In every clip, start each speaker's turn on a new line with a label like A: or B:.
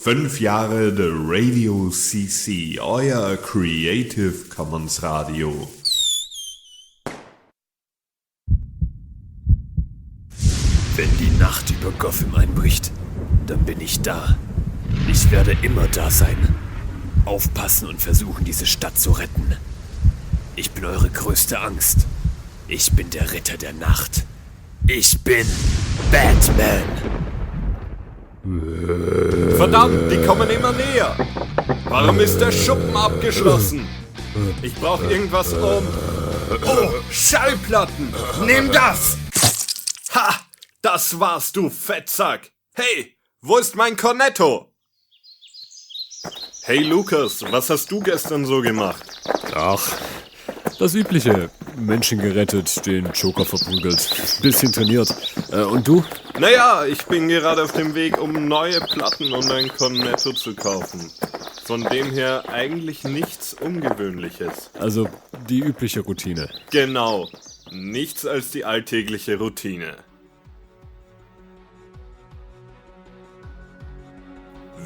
A: Fünf Jahre The Radio CC, euer Creative Commons Radio.
B: Wenn die Nacht über Gotham einbricht, dann bin ich da. Ich werde immer da sein. Aufpassen und versuchen, diese Stadt zu retten. Ich bin eure größte Angst. Ich bin der Ritter der Nacht. Ich bin Batman.
C: Verdammt, die kommen immer näher. Warum ist der Schuppen abgeschlossen? Ich brauche irgendwas um. Oh, Schallplatten! Nimm das! Ha! Das war's, du Fettsack! Hey, wo ist mein Cornetto? Hey Lukas, was hast du gestern so gemacht?
D: Ach, das Übliche. Menschen gerettet, den Joker verprügelt, bisschen trainiert. Äh, und du?
C: Naja, ich bin gerade auf dem Weg, um neue Platten und ein Cornetto zu kaufen. Von dem her eigentlich nichts Ungewöhnliches.
D: Also die übliche Routine.
C: Genau, nichts als die alltägliche Routine.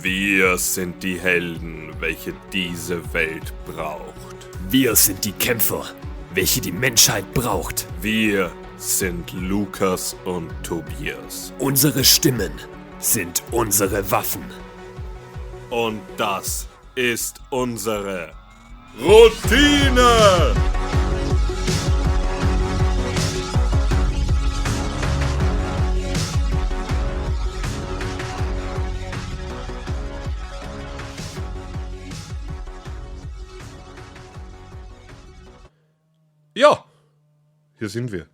C: Wir sind die Helden, welche diese Welt braucht.
B: Wir sind die Kämpfer, welche die Menschheit braucht.
C: Wir sind Lukas und Tobias.
B: Unsere Stimmen sind unsere Waffen.
C: Und das ist unsere Routine! Hier sind wir.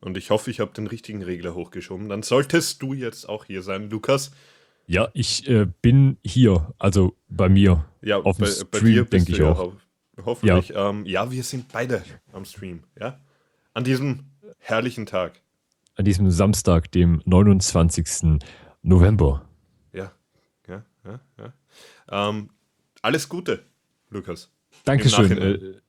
C: Und ich hoffe, ich habe den richtigen Regler hochgeschoben. Dann solltest du jetzt auch hier sein, Lukas.
D: Ja, ich äh, bin hier, also bei mir.
C: Ja,
D: auf dem
C: bei,
D: Stream, denke ich
C: ja
D: auch.
C: ho hoffentlich. Ja. Ähm, ja, wir sind beide am Stream, ja? An diesem herrlichen Tag.
D: An diesem Samstag, dem 29. November.
C: Ja, ja, ja, ja. Ähm, alles Gute, Lukas.
D: Dankeschön. Äh,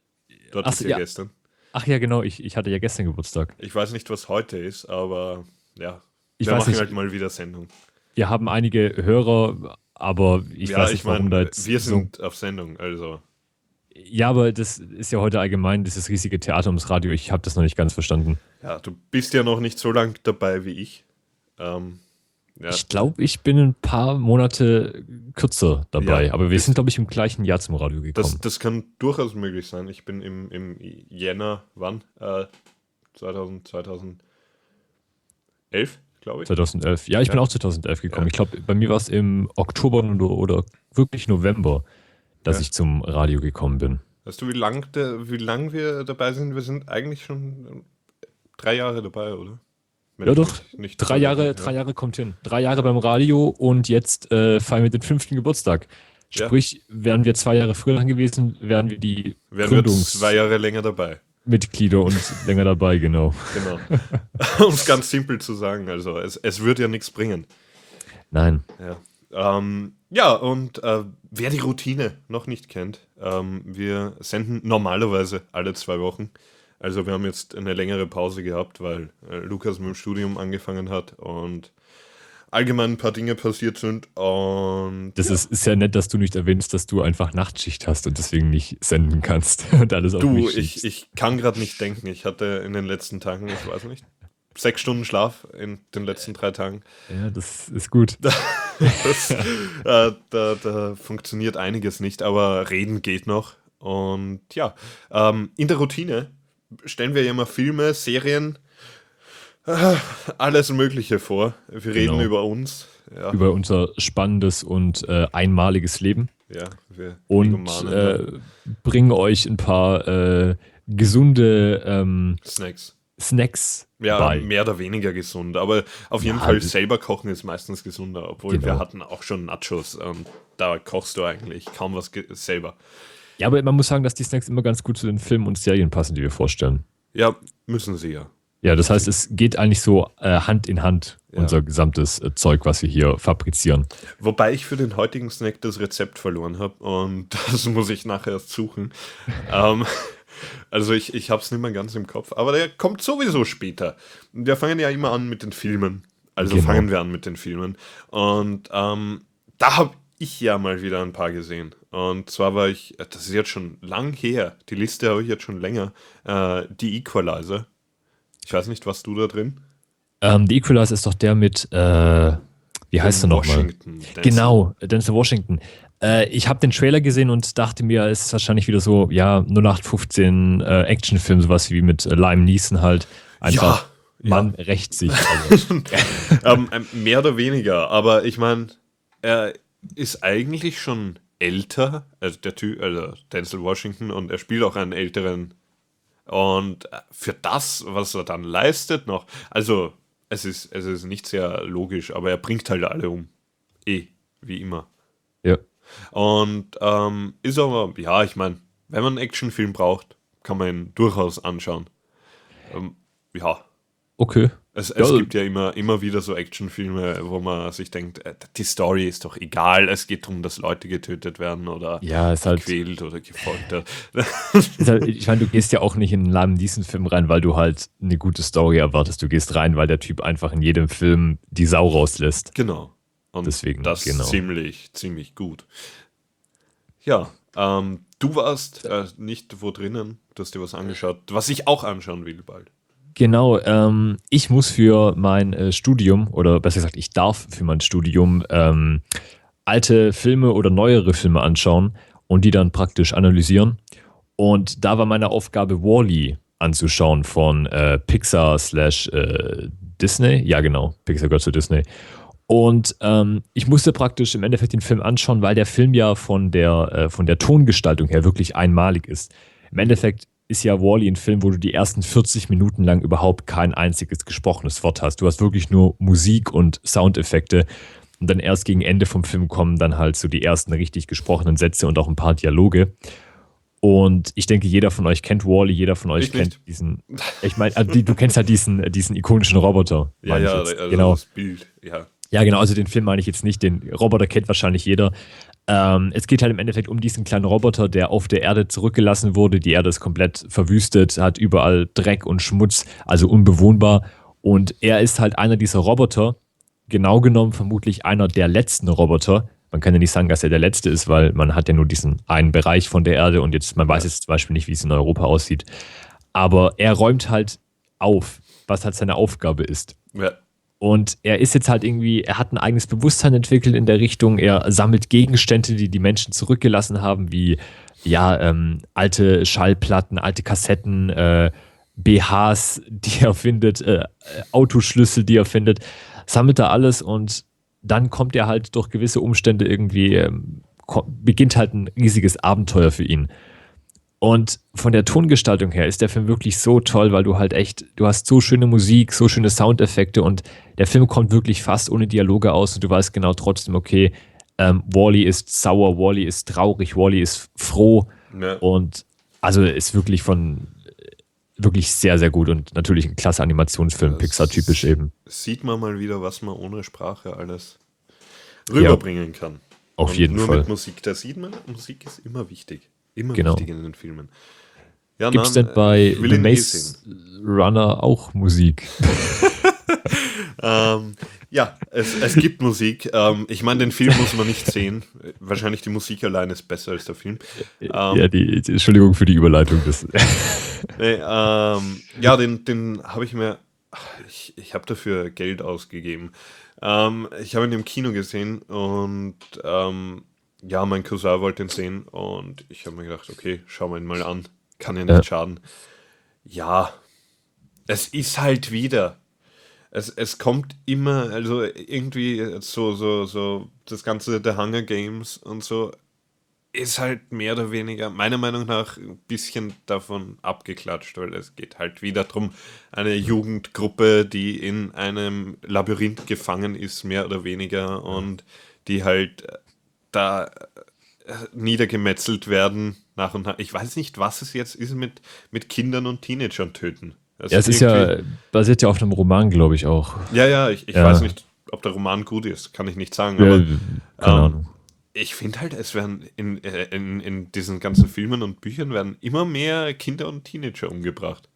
C: Du hattest ja. gestern.
D: Ach ja, genau, ich, ich hatte ja gestern Geburtstag.
C: Ich weiß nicht, was heute ist, aber ja.
D: Ich
C: wir
D: weiß
C: machen
D: nicht.
C: halt mal wieder Sendung.
D: Wir haben einige Hörer, aber ich
C: ja,
D: weiß
C: ich
D: nicht, warum
C: meine,
D: da jetzt
C: wir
D: so
C: sind auf Sendung, also.
D: Ja, aber das ist ja heute allgemein dieses riesige Theater ums Radio. Ich habe das noch nicht ganz verstanden.
C: Ja, du bist ja noch nicht so lang dabei wie ich. Ähm, ja,
D: Ich glaube, ich bin ein paar Monate kürzer dabei.
C: Ja,
D: aber wir sind, glaube ich, im gleichen Jahr zum Radio gekommen.
C: das, das kann durchaus möglich sein. Ich bin im, im Jänner, wann? Äh, 2000, 2011, glaube ich.
D: 2011. Ja, ich bin
C: Ja.
D: auch 2011 gekommen. Ich glaube, bei mir war es im Oktober oder, oder wirklich November, dass ich zum Radio gekommen bin.
C: Weißt du, wie lang, der, wie lang wir dabei sind? Wir sind eigentlich schon drei Jahre dabei, oder?
D: Ja, doch.
C: mich nicht
D: Drei Jahre,
C: ja.
D: drei Jahre kommt hin. Drei Jahre beim Radio und jetzt äh, feiern wir den fünften Geburtstag.
C: Ja.
D: Sprich, wären wir zwei Jahre früher dran gewesen, wären wir die
C: Wären wir
D: Gründungsmitglieder
C: zwei Jahre länger dabei.
D: und länger dabei, genau.
C: Genau. um es ganz simpel zu sagen, also es, es wird ja nichts bringen.
D: Nein.
C: Ja, ähm, ja und äh, wer die Routine noch nicht kennt, ähm, wir senden normalerweise alle zwei Wochen. Also wir haben jetzt eine längere Pause gehabt, weil äh, Lukas mit dem Studium angefangen hat und allgemein ein paar Dinge passiert sind. Und
D: Das ist, ist ja nett, dass du nicht erwähnst, dass du einfach Nachtschicht hast und deswegen nicht senden kannst und alles auf
C: du,
D: mich
C: ich,
D: schiebst.
C: ich kann gerade nicht denken. Ich hatte in den letzten Tagen, ich weiß nicht, sechs Stunden Schlaf in den letzten drei Tagen.
D: Ja, das ist gut.
C: Das, äh, da, da funktioniert einiges nicht, aber reden geht noch. Und ja, ähm, in der Routine stellen wir ja immer Filme, Serien, alles Mögliche vor. Wir reden
D: Genau.
C: über uns. Ja,
D: Über unser spannendes und äh, einmaliges Leben
C: ja wir
D: und äh, bringen euch ein paar äh, gesunde ähm,
C: Snacks.
D: Snacks
C: Ja,
D: bei.
C: mehr oder weniger gesund. Aber auf jeden
D: Ja,
C: Fall selber kochen ist meistens gesunder. Obwohl wir
D: Genau.
C: hatten auch schon Nachos und da kochst du eigentlich kaum was selber.
D: Ja, aber man muss sagen, dass die Snacks immer ganz gut zu den Filmen und Serien passen, die wir vorstellen.
C: Ja, müssen sie ja.
D: Ja, das heißt, es geht eigentlich so äh, Hand in Hand,
C: Ja.
D: unser gesamtes äh, Zeug, was wir hier fabrizieren.
C: Wobei ich für den heutigen Snack das Rezept verloren habe und das muss ich nachher erst suchen. ähm, also ich, ich habe es nicht mehr ganz im Kopf, aber der kommt sowieso später. Wir fangen ja immer an mit den Filmen. Also
D: Genau.
C: fangen wir an mit den Filmen. Und ähm, da habe ich ja mal wieder ein paar gesehen. Und zwar war ich, das ist jetzt schon lang her, die Liste habe ich jetzt schon länger, äh, die Equalizer. Ich weiß nicht, was du da drin?
D: Ähm, The Equalizer ist doch der mit, äh, wie heißt er nochmal?
C: Washington.
D: Genau, Denzel Washington. Äh, ich habe den Trailer gesehen und dachte mir, es ist wahrscheinlich wieder so, ja, 0815 äh, Actionfilm, sowas wie mit äh, Lime Neeson halt. Einfach,
C: Ja,
D: man rächt sich. Also,
C: ähm, ähm, mehr oder weniger, aber ich meine, er ist eigentlich schon älter, also der Typ, also Denzel Washington, und er spielt auch einen älteren. Und für das, was er dann leistet, noch, also es ist, es ist nicht sehr logisch, aber er bringt halt alle um. Eh, wie immer.
D: ja.
C: Und ähm, ist aber, ja, ich meine, wenn man einen Actionfilm braucht, kann man ihn durchaus anschauen. Ähm, ja,
D: Okay.
C: es, es
D: Ja,
C: gibt ja immer, immer wieder so Actionfilme, wo man sich denkt, äh, die Story ist doch egal, es geht darum, dass Leute getötet werden oder
D: Ja, ist halt,
C: gequält oder gefoltert.
D: halt ich meine, du gehst ja auch nicht in einen Lime Neeson Film rein, weil du halt eine gute Story erwartest. Du gehst rein, weil der Typ einfach in jedem Film die Sau rauslässt.
C: genau. Und
D: Deswegen,
C: das
D: genau.
C: ziemlich, ziemlich gut. Ja, ähm, du warst äh, nicht wo drinnen, du hast dir was angeschaut, was ich auch anschauen will bald.
D: Genau, ähm, ich muss für mein äh, Studium, oder besser gesagt, ich darf für mein Studium ähm, alte Filme oder neuere Filme anschauen und die dann praktisch analysieren. Und da war meine Aufgabe, Wally anzuschauen von äh, Pixar slash äh, Disney. Ja, genau, Pixar gehört zu Disney. Und ähm, ich musste praktisch im Endeffekt den Film anschauen, weil der Film ja von der, äh, von der Tongestaltung her wirklich einmalig ist. Im Endeffekt ist ja Wally ein Film, wo du die ersten 40 Minuten lang überhaupt kein einziges gesprochenes Wort hast. Du hast wirklich nur Musik und Soundeffekte. Und dann erst gegen Ende vom Film kommen dann halt so die ersten richtig gesprochenen Sätze und auch ein paar Dialoge. Und ich denke, jeder von euch kennt Wally, jeder von euch
C: Ich
D: kennt
C: nicht.
D: diesen. Ich meine, also du kennst halt diesen, diesen ikonischen Roboter.
C: Ja, ja, also
D: genau.
C: das Bild, ja.
D: Ja, genau, also den Film meine ich jetzt nicht. Den Roboter kennt wahrscheinlich jeder. Ähm, es geht halt im Endeffekt um diesen kleinen Roboter, der auf der Erde zurückgelassen wurde. Die Erde ist komplett verwüstet, hat überall Dreck und Schmutz, also unbewohnbar. Und er ist halt einer dieser Roboter, genau genommen vermutlich einer der letzten Roboter. Man kann ja nicht sagen, dass er der letzte ist, weil man hat ja nur diesen einen Bereich von der Erde und jetzt, man weiß jetzt zum Beispiel nicht, wie es in Europa aussieht. Aber er räumt halt auf, was halt seine Aufgabe ist.
C: ja.
D: Und er ist jetzt halt irgendwie, er hat ein eigenes Bewusstsein entwickelt in der Richtung. Er sammelt Gegenstände, die die Menschen zurückgelassen haben, wie ja, ähm, alte Schallplatten, alte Kassetten, äh, BHs, die er findet, äh, äh, Autoschlüssel, die er findet. Sammelt er alles und dann kommt er halt durch gewisse Umstände irgendwie, ähm, beginnt halt ein riesiges Abenteuer für ihn. Und von der Tongestaltung her ist der Film wirklich so toll, weil du halt echt, du hast so schöne Musik, so schöne Soundeffekte und der Film kommt wirklich fast ohne Dialoge aus und du weißt genau trotzdem, okay, ähm, Wally ist sauer, Wally ist traurig, Wally ist froh
C: ja.
D: und also ist wirklich von wirklich sehr, sehr gut und natürlich ein klasse Animationsfilm, Pixar-typisch eben.
C: Sieht man mal wieder, was man ohne Sprache alles rüberbringen kann.
D: Auf
C: Und
D: jeden
C: nur
D: Fall.
C: mit Musik, da sieht man, Musik ist immer wichtig. Immer
D: Genau.
C: wichtig in den Filmen. Ja,
D: Gibt es denn bei
C: ich will
D: The Maze Runner auch Musik?
C: Ähm, ja, es, es gibt Musik. Ähm, ich meine, den Film muss man nicht sehen. Wahrscheinlich die Musik allein ist besser als der Film. Ähm,
D: ja, die, Entschuldigung für die Überleitung. Das,
C: Nee, ähm, ja, den, den habe ich mir. Ich, ich habe dafür Geld ausgegeben. Ähm, ich habe ihn im Kino gesehen und ähm, ja, mein Cousin wollte ihn sehen und ich habe mir gedacht, okay, schauen wir ihn mal an. Kann ja nicht
D: Ja.
C: schaden. Ja, es ist halt wieder. Es, es kommt immer, also irgendwie so, so, so, das ganze The Hunger Games und so ist halt mehr oder weniger, meiner Meinung nach, ein bisschen davon abgeklatscht, weil es geht halt wieder darum, eine Jugendgruppe, die in einem Labyrinth gefangen ist, mehr oder weniger, und die halt da äh, niedergemetzelt werden nach und nach. Ich weiß nicht, was es jetzt ist mit, mit Kindern und Teenagern töten. Das
D: ja, es ist ja, basiert ja auf einem Roman, glaube ich auch.
C: Ja, ja, ich, ich
D: Ja.
C: weiß nicht, ob der Roman gut ist, kann ich nicht sagen,
D: Ja,
C: aber
D: keine
C: ähm,
D: Ahnung.
C: ich finde halt, es werden in, äh, in, in diesen ganzen Filmen und Büchern werden immer mehr Kinder und Teenager umgebracht.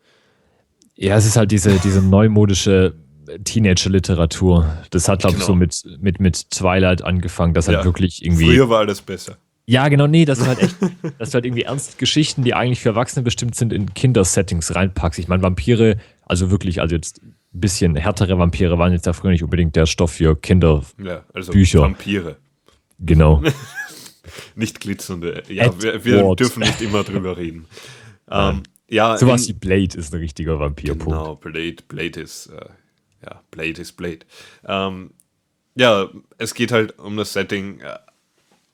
D: Ja, es ist halt diese, diese neumodische Teenager-Literatur. Das hat, glaube ich,
C: Genau.
D: so mit, mit, mit Twilight angefangen, dass halt
C: Ja.
D: wirklich irgendwie.
C: Früher war alles besser.
D: Ja, genau, nee, das ist halt echt, dass du halt irgendwie ernst Geschichten, die eigentlich für Erwachsene bestimmt sind, in Kindersettings reinpackst. Ich meine, Vampire, also wirklich, also jetzt ein bisschen härtere Vampire waren jetzt da früher nicht unbedingt der Stoff für Kinder.
C: Ja, also
D: Bücher.
C: Vampire.
D: Genau.
C: Nicht glitzernde. Ja, wir, wir
D: Edward.
C: dürfen nicht immer drüber reden. Ähm, ja,
D: Sowas wie Blade ist ein richtiger Vampirpunkt.
C: genau, Blade, Blade ist, äh, ja, Blade ist Blade. Ähm, ja, es geht halt um das Setting. Äh,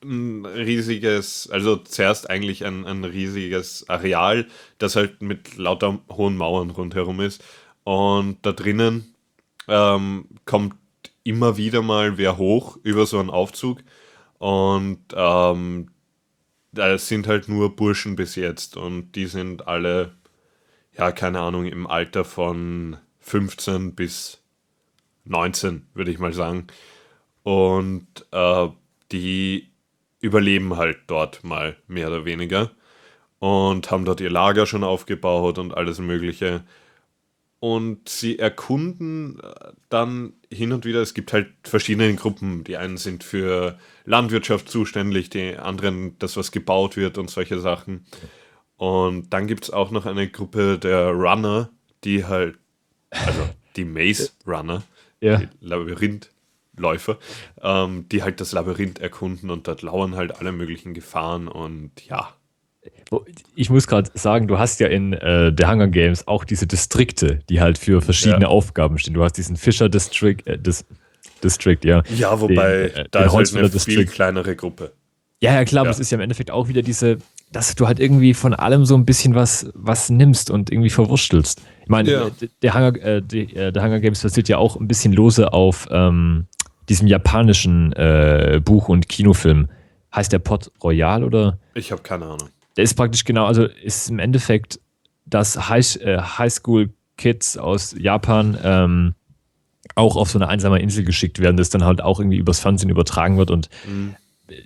C: ein riesiges, also zuerst eigentlich ein, ein riesiges Areal, das halt mit lauter hohen Mauern rundherum ist. Und da drinnen ähm, kommt immer wieder mal wer hoch über so einen Aufzug. Und ähm, da sind halt nur Burschen bis jetzt. Und die sind alle, ja, keine Ahnung, im Alter von 15 bis 19, würde ich mal sagen. Und äh, die überleben halt dort mal mehr oder weniger und haben dort ihr Lager schon aufgebaut und alles Mögliche. Und sie erkunden äh, dann hin und wieder, es gibt halt verschiedene Gruppen. Die einen sind für Landwirtschaft zuständig, die anderen das, was gebaut wird und solche Sachen. Und dann gibt es auch noch eine Gruppe der Runner, die halt, also die Maze Runner,
D: Ja.
C: Labyrinthläufer, ähm, die halt das Labyrinth erkunden und dort lauern halt alle möglichen Gefahren und ja.
D: Ich muss gerade sagen, du hast ja in äh, The Hunger Games auch diese Distrikte, die halt für verschiedene
C: Ja.
D: Aufgaben stehen. Du hast diesen Fischer District, äh, Dis District, ja.
C: Ja, wobei,
D: Den, äh,
C: da ist halt eine viel
D: District.
C: kleinere Gruppe.
D: Ja, ja, klar, aber
C: Ja.
D: es ist ja im Endeffekt auch wieder diese, dass du halt irgendwie von allem so ein bisschen was, was nimmst und irgendwie verwurstelst. Ich meine,
C: Ja.
D: äh, der, Hunger, äh, die, äh, der Hunger Games basiert ja auch ein bisschen lose auf ähm, diesem japanischen äh, Buch- und Kinofilm. Heißt der Pot Royal oder?
C: Ich habe keine Ahnung.
D: Der ist praktisch genau, also ist im Endeffekt, dass High, äh, Highschool-Kids aus Japan ähm, auch auf so eine einsame Insel geschickt werden, das dann halt auch irgendwie übers Fernsehen übertragen wird und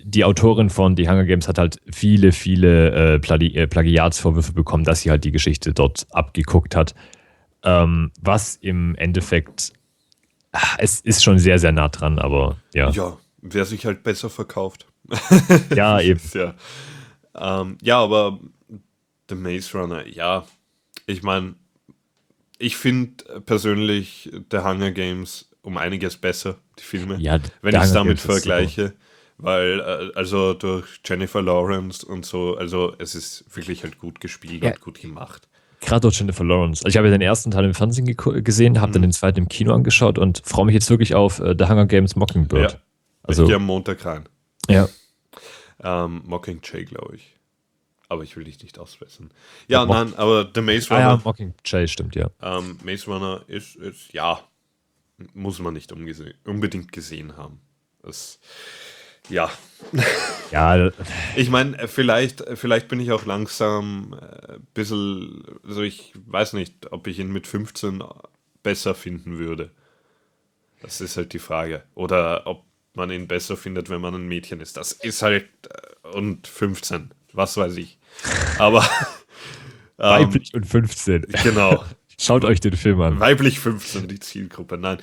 D: die Autorin von The Hunger Games hat halt viele, viele äh, Plagi äh, Plagiatsvorwürfe bekommen, dass sie halt die Geschichte dort abgeguckt hat. Ähm, was im Endeffekt, ah, es ist schon sehr, sehr nah dran, aber ja.
C: Ja, wer sich halt besser verkauft.
D: Ja, eben.
C: Ja, ähm, ja, aber The Maze Runner, ja, ich meine, ich finde persönlich The Hunger Games um einiges besser, die Filme,
D: Ja,
C: wenn ich es damit vergleiche. Weil, äh, also durch Jennifer Lawrence und so, also es ist wirklich halt gut gespielt
D: Ja.
C: und gut gemacht.
D: Gerade durch Jennifer Lawrence. Also ich habe ja den ersten Teil im Fernsehen gesehen, habe dann den zweiten im Kino angeschaut und freue mich jetzt wirklich auf äh, The Hunger Games Mockingbird.
C: Ja.
D: Also,
C: ich gehe am Montag rein.
D: ja.
C: Ähm, Mockingjay, glaube ich. Aber ich will dich nicht ausbessern. Ja,
D: Mock-
C: nein, aber The Maze
D: Ah
C: Runner,
D: ja, Mockingjay stimmt, ja.
C: ähm, Maze Runner ist, ist, ja, muss man nicht unbedingt gesehen haben. Das, ja,
D: Ja,
C: ich meine, vielleicht, vielleicht bin ich auch langsam ein bisschen, also ich weiß nicht, ob ich ihn mit 15 besser finden würde. Das ist halt die Frage. Oder ob man ihn besser findet, wenn man ein Mädchen ist. Das ist halt, äh, und 15, was weiß ich. Aber, ähm,
D: weiblich und 15.
C: genau,
D: Schaut euch den Film an.
C: weiblich 15, die Zielgruppe. Nein,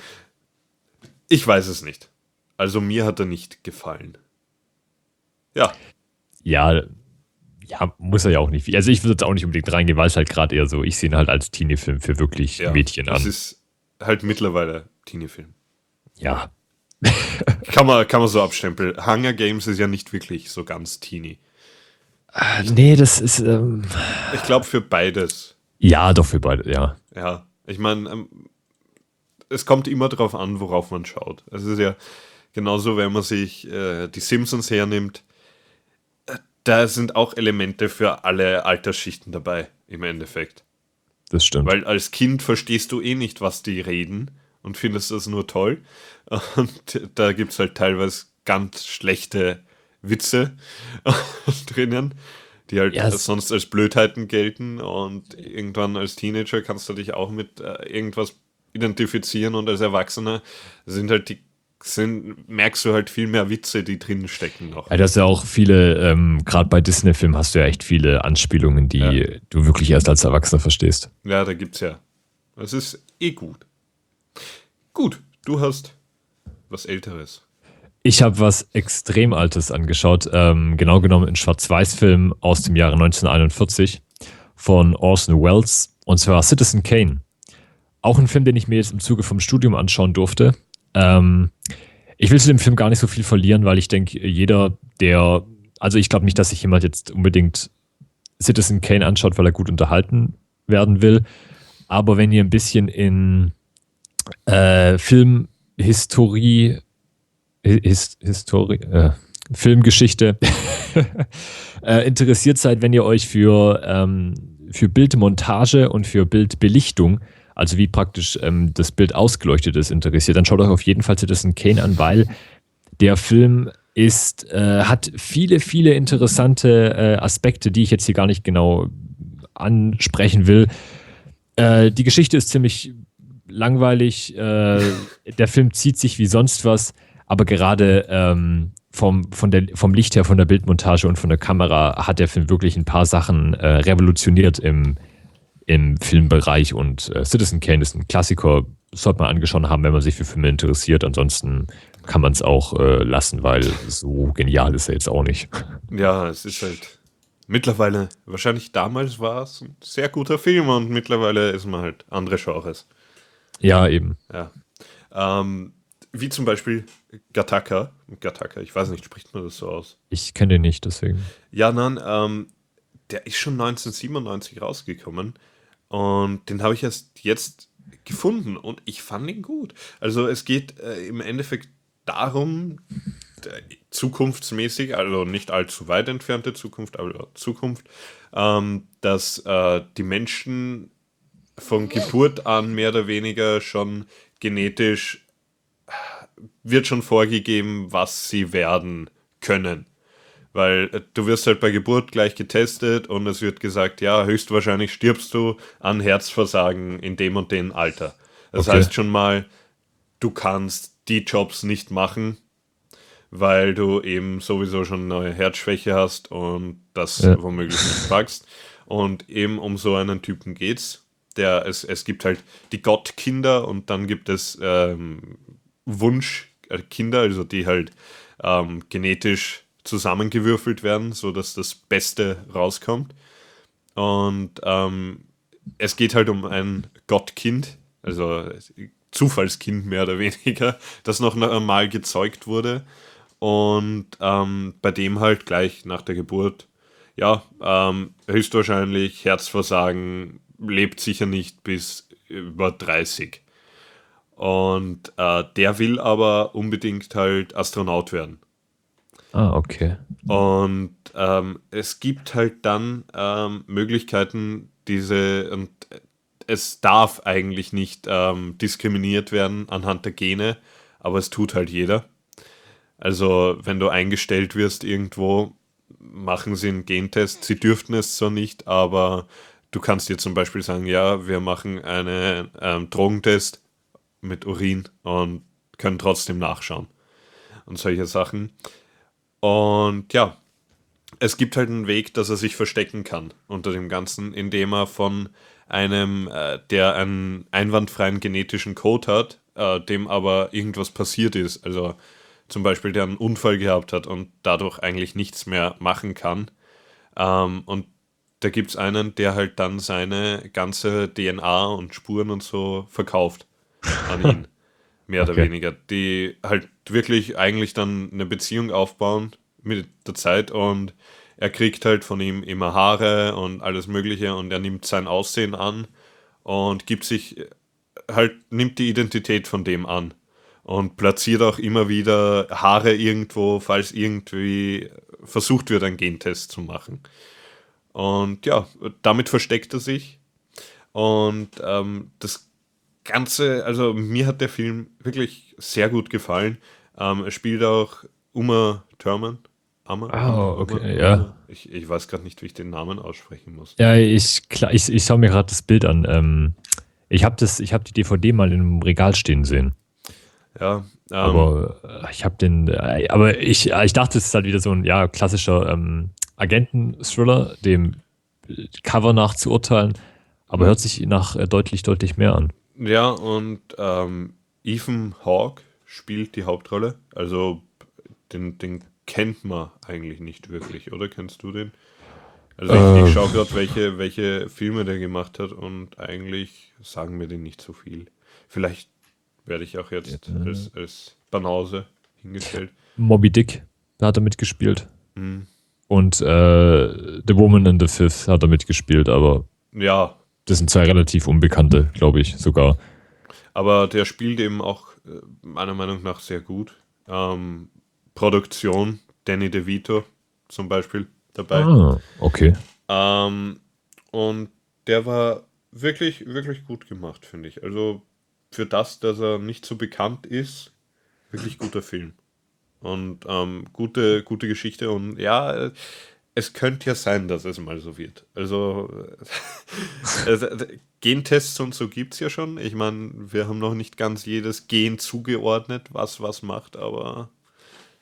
C: ich weiß es nicht. Also mir hat er nicht gefallen. Ja,
D: Ja, ja, muss er ja auch nicht. Also ich würde jetzt auch nicht unbedingt reingehen, weil es halt gerade eher so, ich sehe ihn halt als Teenie-Film für wirklich
C: ja
D: Mädchen
C: Das
D: an.
C: ist halt mittlerweile Teenie-Film.
D: Ja,
C: Kann man, kann man so abstempeln. Hunger Games ist ja nicht wirklich so ganz Teenie.
D: nee, das ist, ähm,
C: Ich glaube für beides.
D: ja, doch für beide, ja.
C: Ja, ich meine, ähm, es kommt immer darauf an, worauf man schaut. Es ist ja genauso, wenn man sich äh, die Simpsons hernimmt. äh, Da sind auch Elemente für alle Altersschichten dabei, im Endeffekt.
D: Das stimmt.
C: Weil als Kind verstehst du eh nicht, was die reden und findest das nur toll. Und da gibt es halt teilweise ganz schlechte Witze drinnen, die halt
D: Ja, es-
C: sonst als Blödheiten gelten. Und irgendwann als Teenager kannst du dich auch mit äh, irgendwas identifizieren und als Erwachsener sind halt die sind, merkst du halt viel mehr Witze, die drin stecken noch.
D: Ja, das ist ja auch viele, ähm, gerade bei Disney-Filmen hast du ja echt viele Anspielungen, die
C: Ja.
D: du wirklich erst als Erwachsener verstehst.
C: Ja, da gibt's ja. Das ist eh gut. Gut, du hast was Älteres.
D: Ich habe was extrem Altes angeschaut, ähm, genau genommen ein Schwarz-Weiß-Film aus dem Jahre 1941 von Orson Welles, und zwar Citizen Kane. Auch ein Film, den ich mir jetzt im Zuge vom Studium anschauen durfte. Ähm, ich will zu dem Film gar nicht so viel verlieren, weil ich denke, jeder, der, also ich glaube nicht, dass sich jemand jetzt unbedingt Citizen Kane anschaut, weil er gut unterhalten werden will. Aber wenn ihr ein bisschen in äh, Filmhistorie His Historie, äh, Filmgeschichte äh, interessiert seid, wenn ihr euch für, ähm, für Bildmontage und für Bildbelichtung, also wie praktisch ähm, das Bild ausgeleuchtet ist, interessiert, dann schaut euch auf jeden Fall Citizen Kane an, weil der Film ist, äh, hat viele, viele interessante äh, Aspekte, die ich jetzt hier gar nicht genau ansprechen will. Äh, die Geschichte ist ziemlich langweilig. Äh, der Film zieht sich wie sonst was. Aber gerade ähm, vom, von der, vom Licht her, von der Bildmontage und von der Kamera hat der Film wirklich ein paar Sachen äh, revolutioniert im, im Filmbereich. Und äh, Citizen Kane ist ein Klassiker, sollte man angeschaut haben, wenn man sich für Filme interessiert. Ansonsten kann man es auch äh, lassen, weil so genial ist er jetzt auch nicht.
C: Ja, es ist halt mittlerweile, wahrscheinlich damals war es ein sehr guter Film und mittlerweile ist man halt andere Genres.
D: Ja, eben.
C: Ja. Ähm, wie zum Beispiel Gattaca. Gattaca, ich weiß nicht, spricht man das so aus?
D: Ich kenne den nicht, deswegen.
C: Ja, nein, ähm, der ist schon 1997 rausgekommen und den habe ich erst jetzt gefunden und ich fand ihn gut. Also es geht äh, im Endeffekt darum, zukunftsmäßig, also nicht allzu weit entfernte Zukunft, aber Zukunft, ähm, dass äh, die Menschen von Geburt an mehr oder weniger schon genetisch wird schon vorgegeben, was sie werden können. Weil äh, du wirst halt bei Geburt gleich getestet und es wird gesagt, ja, höchstwahrscheinlich stirbst du an Herzversagen in dem und dem Alter. Das okay. heißt schon mal, du kannst die Jobs nicht machen, weil du eben sowieso schon eine Herzschwäche hast und das ja. womöglich nicht packst. Und eben um so einen Typen geht's. Der, es, es gibt halt die Gottkinder und dann gibt es ähm, Wunschkinder, also die halt ähm, genetisch zusammengewürfelt werden, sodass das Beste rauskommt. Und ähm, es geht halt um ein Gottkind, also Zufallskind mehr oder weniger, das noch einmal gezeugt wurde. Und ähm, bei dem halt gleich nach der Geburt, ja, ähm, höchstwahrscheinlich Herzversagen, lebt sicher nicht bis über 30. Und äh, der will aber unbedingt halt Astronaut werden.
D: Ah, okay.
C: Und ähm, es gibt halt dann ähm, Möglichkeiten, diese, und es darf eigentlich nicht ähm, diskriminiert werden anhand der Gene, aber es tut halt jeder. Also, wenn du eingestellt wirst irgendwo, machen sie einen Gentest. Sie dürften es zwar nicht, aber du kannst dir zum Beispiel sagen, ja, wir machen einen ähm, Drogentest mit Urin und können trotzdem nachschauen und solche Sachen. Und ja, es gibt halt einen Weg, dass er sich verstecken kann unter dem Ganzen, indem er von einem, äh, der einen einwandfreien genetischen Code hat, äh, dem aber irgendwas passiert ist, also zum Beispiel der einen Unfall gehabt hat und dadurch eigentlich nichts mehr machen kann. Ähm, und da gibt es einen, der halt dann seine ganze DNA und Spuren und so verkauft an ihn. Mehr okay. oder weniger. Die halt wirklich eigentlich dann eine Beziehung aufbauen mit der Zeit und er kriegt halt von ihm immer Haare und alles Mögliche und er nimmt sein Aussehen an und gibt sich halt, nimmt die Identität von dem an und platziert auch immer wieder Haare irgendwo, falls irgendwie versucht wird, einen Gentest zu machen. Und ja, damit versteckt er sich. Und ähm, das Ganze, also mir hat der Film wirklich sehr gut gefallen. Ähm, er spielt auch Uma Thurman.
D: Amma, oh, okay, Uma, ja.
C: Ich, ich weiß gerade nicht, wie ich den Namen aussprechen muss.
D: Ja, ich, klar, ich, ich schaue mir gerade das Bild an. Ähm, ich habe hab die DVD mal im Regal stehen sehen.
C: Ja,
D: ähm, aber äh, ich habe den, äh, aber ich, ich dachte, es ist halt wieder so ein ja, klassischer ähm, Agenten-Thriller, dem Cover nach zu urteilen, aber hört sich nach äh, deutlich, deutlich mehr an.
C: Ja, und ähm, Ethan Hawke spielt die Hauptrolle. Also den, den kennt man eigentlich nicht wirklich, oder? Kennst du den? Also ich,
D: Äh.
C: ich schaue gerade, welche, welche Filme der gemacht hat und eigentlich sagen mir den nicht so viel. Vielleicht werde ich auch jetzt als, als Banause hingestellt.
D: Moby Dick, da hat er mitgespielt.
C: Hm.
D: Und äh, The Woman in the Fifth hat er mitgespielt, aber
C: Ja,
D: das sind zwei relativ unbekannte, glaube ich, sogar.
C: aber der spielt eben auch äh, meiner Meinung nach sehr gut. Ähm, Produktion, Danny DeVito zum Beispiel dabei.
D: Ah, okay.
C: Ähm, und der war wirklich, wirklich gut gemacht, finde ich. Also für das, dass er nicht so bekannt ist, wirklich guter Film. Und ähm, gute, gute Geschichte. Und ja, äh, es könnte ja sein, dass es mal so wird. Also also, Gentests und so gibt es ja schon. Ich meine, wir haben noch nicht ganz jedes Gen zugeordnet, was was macht, aber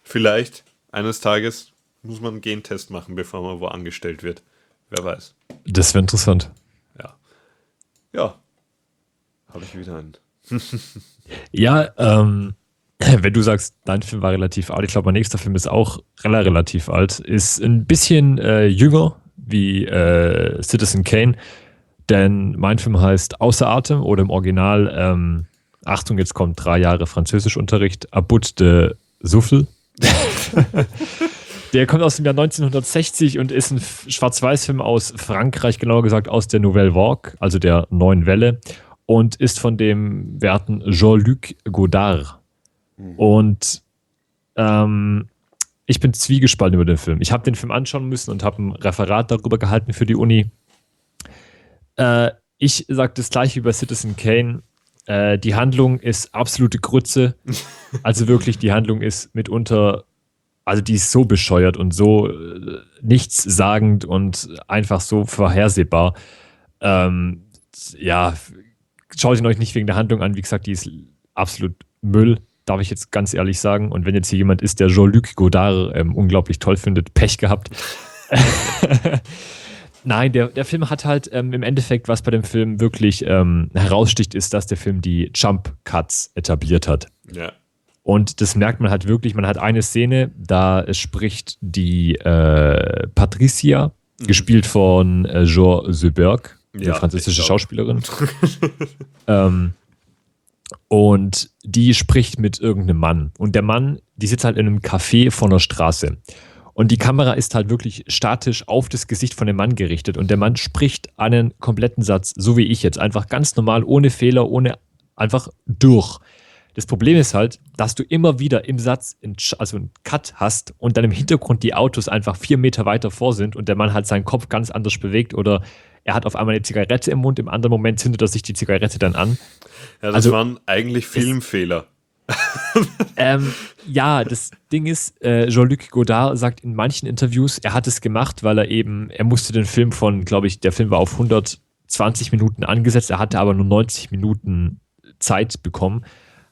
C: vielleicht eines Tages muss man einen Gentest machen, bevor man wo angestellt wird. Wer weiß.
D: Das wäre interessant.
C: Ja. Ja. Habe ich wieder einen.
D: Ja, ähm, wenn du sagst, dein Film war relativ alt, ich glaube, mein nächster Film ist auch rela- relativ alt, ist ein bisschen äh, jünger wie äh, Citizen Kane, denn mein Film heißt Außer Atem oder im Original, ähm, Achtung, jetzt kommt drei Jahre Französischunterricht, Abut de Souffle. Der kommt aus dem Jahr 1960 und ist ein Schwarz-Weiß-Film aus Frankreich, genauer gesagt aus der Nouvelle Vague, also der neuen Welle, und ist von dem werten Jean-Luc Godard. Und ähm, ich bin zwiegespalten über den Film. Ich habe den Film anschauen müssen und habe ein Referat darüber gehalten für die Uni. Äh, ich sage das gleiche wie bei Citizen Kane. Äh, die Handlung ist absolute Grütze. Also wirklich, die Handlung ist mitunter, also die ist so bescheuert und so äh, nichtssagend und einfach so vorhersehbar. Ähm, ja, schaut ihn euch nicht wegen der Handlung an. Wie gesagt, die ist absolut Müll, darf ich jetzt ganz ehrlich sagen. Und wenn jetzt hier jemand ist, der Jean-Luc Godard ähm, unglaublich toll findet, Pech gehabt. Nein, der, der Film hat halt ähm, im Endeffekt, was bei dem Film wirklich ähm, heraussticht, ist, dass der Film die Jump Cuts etabliert hat.
C: Ja.
D: Und das merkt man halt wirklich. Man hat eine Szene, da spricht die äh, Patricia, gespielt von äh, Jean Seberg, die
C: Ja,
D: französische
C: ich glaub.
D: Schauspielerin. ähm, und die spricht mit irgendeinem Mann. Und der Mann, die sitzt halt in einem Café von der Straße. Und die Kamera ist halt wirklich statisch auf das Gesicht von dem Mann gerichtet. Und der Mann spricht einen kompletten Satz, so wie ich jetzt. Einfach ganz normal, ohne Fehler, ohne einfach durch. Das Problem ist halt, dass du immer wieder im Satz, in, also einen Cut hast und dann im Hintergrund die Autos einfach vier Meter weiter vor sind und der Mann halt seinen Kopf ganz anders bewegt oder er hat auf einmal eine Zigarette im Mund, im anderen Moment zündet er sich die Zigarette dann an.
C: Ja, das
D: Also-
C: waren eigentlich Filmfehler.
D: Ähm, ja, das Ding ist, äh, Jean-Luc Godard sagt in manchen Interviews, er hat es gemacht, weil er eben, er musste den Film von, glaube ich, der Film war auf 120 Minuten angesetzt, er hatte aber nur 90 Minuten Zeit bekommen,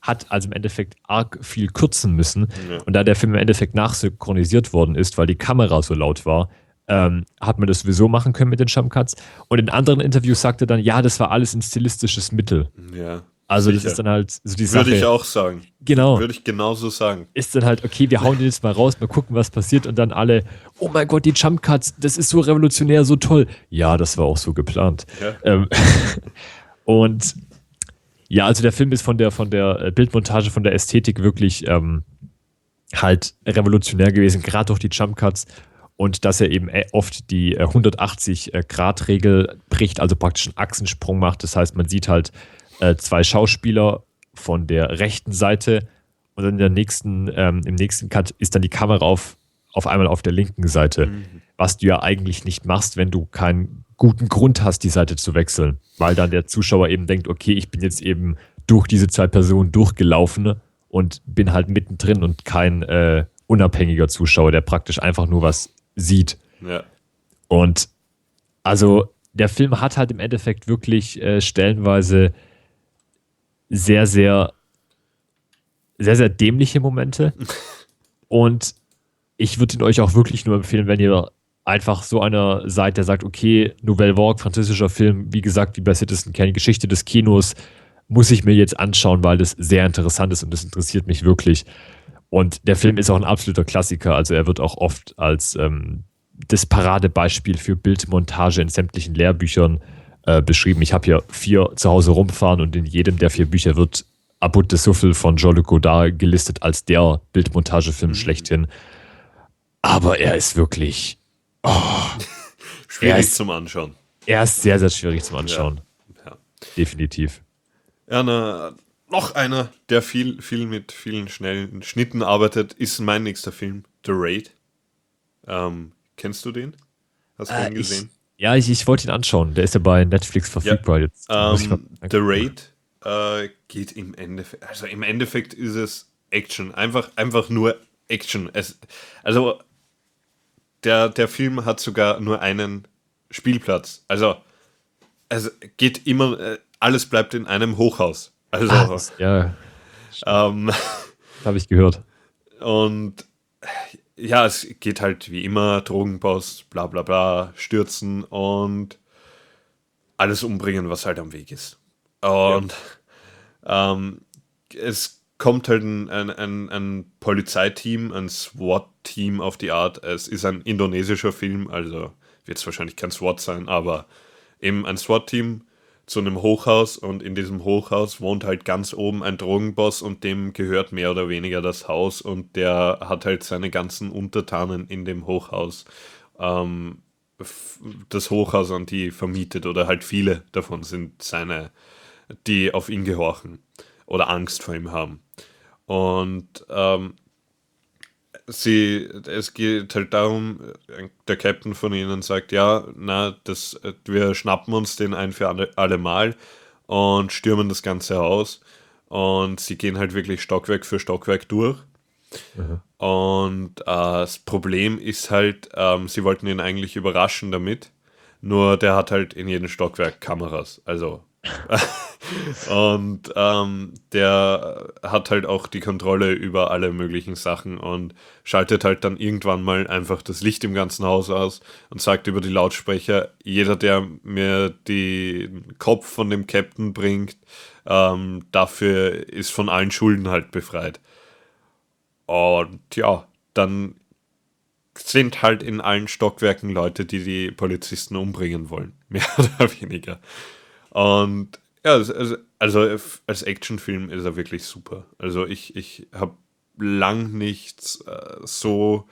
D: hat also im Endeffekt arg viel kürzen müssen. Und da der Film im Endeffekt nachsynchronisiert worden ist, weil die Kamera so laut war, ähm, hat man das sowieso machen können mit den Jumpcuts. Und in anderen Interviews sagte er dann, ja, das war alles ein stilistisches Mittel.
C: Ja.
D: Also das
C: Sicher.
D: ist dann halt so die Sache.
C: Würde ich auch sagen.
D: Genau
C: Würde ich genauso sagen.
D: ist dann halt, okay, wir hauen den jetzt mal raus, mal gucken, was passiert und dann alle, oh mein Gott, die Jump Cuts, das ist so revolutionär, so toll. Ja, das war auch so geplant.
C: Ja.
D: Ähm, und ja, also der Film ist von der, von der äh, Bildmontage, von der Ästhetik wirklich ähm, halt revolutionär gewesen, gerade durch die Jump Cuts und dass er eben äh, oft die äh, 180-Grad-Regel bricht, also praktisch einen Achsensprung macht. Das heißt, man sieht halt äh, zwei Schauspieler von der rechten Seite und dann in der nächsten, ähm, im nächsten Cut ist dann die Kamera auf, auf einmal auf der linken Seite, was du ja eigentlich nicht machst, wenn du keinen guten Grund hast, die Seite zu wechseln, weil dann der Zuschauer eben denkt, okay, ich bin jetzt eben durch diese zwei Personen durchgelaufen und bin halt mittendrin und kein äh, unabhängiger Zuschauer, der praktisch einfach nur was sieht.
C: Ja.
D: Und also der Film hat halt im Endeffekt wirklich äh, stellenweise sehr, sehr, sehr, sehr dämliche Momente. Und ich würde ihn euch auch wirklich nur empfehlen, wenn ihr einfach so einer seid, der sagt, okay, Nouvelle Vague, französischer Film, wie gesagt, wie bei Citizen Kane, Geschichte des Kinos, muss ich mir jetzt anschauen, weil das sehr interessant ist und das interessiert mich wirklich. Und der Film ist auch ein absoluter Klassiker. Also er wird auch oft als ähm, das Paradebeispiel für Bildmontage in sämtlichen Lehrbüchern äh, beschrieben. Ich habe hier vier zu Hause rumfahren und in jedem der vier Bücher wird Abut de Souffle von Jean-Luc Godard gelistet als der Bildmontagefilm mhm. schlechthin. Aber er ist wirklich oh,
C: schwierig ist, zum Anschauen.
D: Er ist sehr, sehr schwierig zum Anschauen. Ja. Ja. Definitiv.
C: Ja, na, noch einer, der viel, viel mit vielen schnellen Schnitten arbeitet, ist mein nächster Film, The Raid. Ähm, kennst du den?
D: Hast du äh, ihn gesehen? Ja, ich, ich wollte ihn anschauen. Der ist ja bei Netflix verfügbar.
C: Ja, jetzt ähm, The Raid äh, geht im Endeffekt, also im Endeffekt ist es Action. Einfach, einfach nur Action. Es, also der, der Film hat sogar nur einen Spielplatz. Also es geht immer, äh, alles bleibt in einem Hochhaus. Also ah,
D: ja, ähm, habe ich gehört.
C: Und ja, es geht halt wie immer Drogenboss, bla bla bla, stürzen und alles umbringen, was halt am Weg ist. Und ja. ähm, es kommt halt ein, ein, ein, ein Polizeiteam, ein SWAT-Team auf die Art. Es ist ein indonesischer Film, also wird es wahrscheinlich kein SWAT sein, aber eben ein SWAT-Team zu einem Hochhaus und in diesem Hochhaus wohnt halt ganz oben ein Drogenboss und dem gehört mehr oder weniger das Haus und der hat halt seine ganzen Untertanen in dem Hochhaus. Ähm, das Hochhaus an die vermietet oder halt viele davon sind seine, die auf ihn gehorchen oder Angst vor ihm haben. Und ähm, sie, es geht halt darum, der Captain von ihnen sagt, ja, na, das, wir schnappen uns den ein für alle, alle Mal und stürmen das ganze Haus. Und sie gehen halt wirklich Stockwerk für Stockwerk durch. Mhm. Und äh, das Problem ist halt, ähm, sie wollten ihn eigentlich überraschen damit. Nur der hat halt in jedem Stockwerk Kameras. Also und ähm, der hat halt auch die Kontrolle über alle möglichen Sachen und schaltet halt dann irgendwann mal einfach das Licht im ganzen Haus aus und sagt über die Lautsprecher, jeder, der mir den Kopf von dem Captain bringt, ähm, dafür ist von allen Schulden halt befreit. Und ja, dann sind halt in allen Stockwerken Leute, die die Polizisten umbringen wollen. Mehr oder weniger. Und ja, also, also als Actionfilm ist er wirklich super. Also ich, ich habe lang nichts äh, so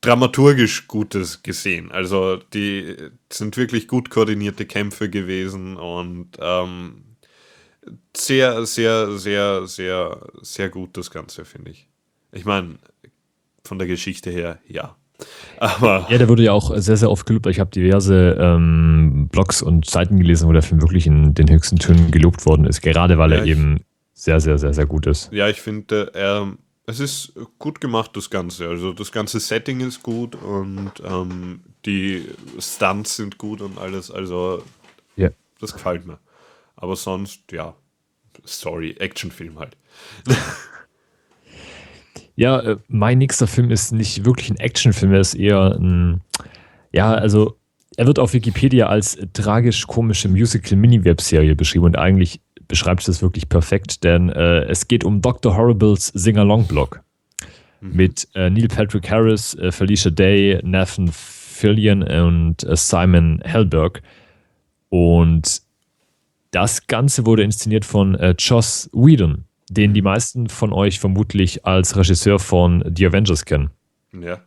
C: dramaturgisch Gutes gesehen. Also die sind wirklich gut koordinierte Kämpfe gewesen und ähm, sehr, sehr, sehr, sehr, sehr gut das Ganze, finde ich. Ich meine, von der Geschichte her, ja.
D: Aber ja, der wurde ja auch sehr, sehr oft gelobt. Ich habe diverse ähm, Blogs und Seiten gelesen, wo der Film wirklich in den höchsten Tönen gelobt worden ist, gerade weil ja, er eben sehr, sehr, sehr, sehr gut ist.
C: Ja, ich finde, er, es ist gut gemacht, das Ganze. Also das ganze Setting ist gut und ähm, die Stunts sind gut und alles. Also ja. das gefällt mir. Aber sonst, ja, Story, Actionfilm halt.
D: Ja, äh, mein nächster Film ist nicht wirklich ein Actionfilm, er ist eher ein, ja, also er wird auf Wikipedia als tragisch-komische Musical-Mini-Webserie beschrieben und eigentlich beschreibt es das wirklich perfekt, denn äh, es geht um Dr. Horribles Sing-Along-Blog mhm. mit äh, Neil Patrick Harris, äh, Felicia Day, Nathan Fillion und äh, Simon Helberg. Und das Ganze wurde inszeniert von Joss Whedon den die meisten von euch vermutlich als Regisseur von The Avengers kennen.
C: Ja.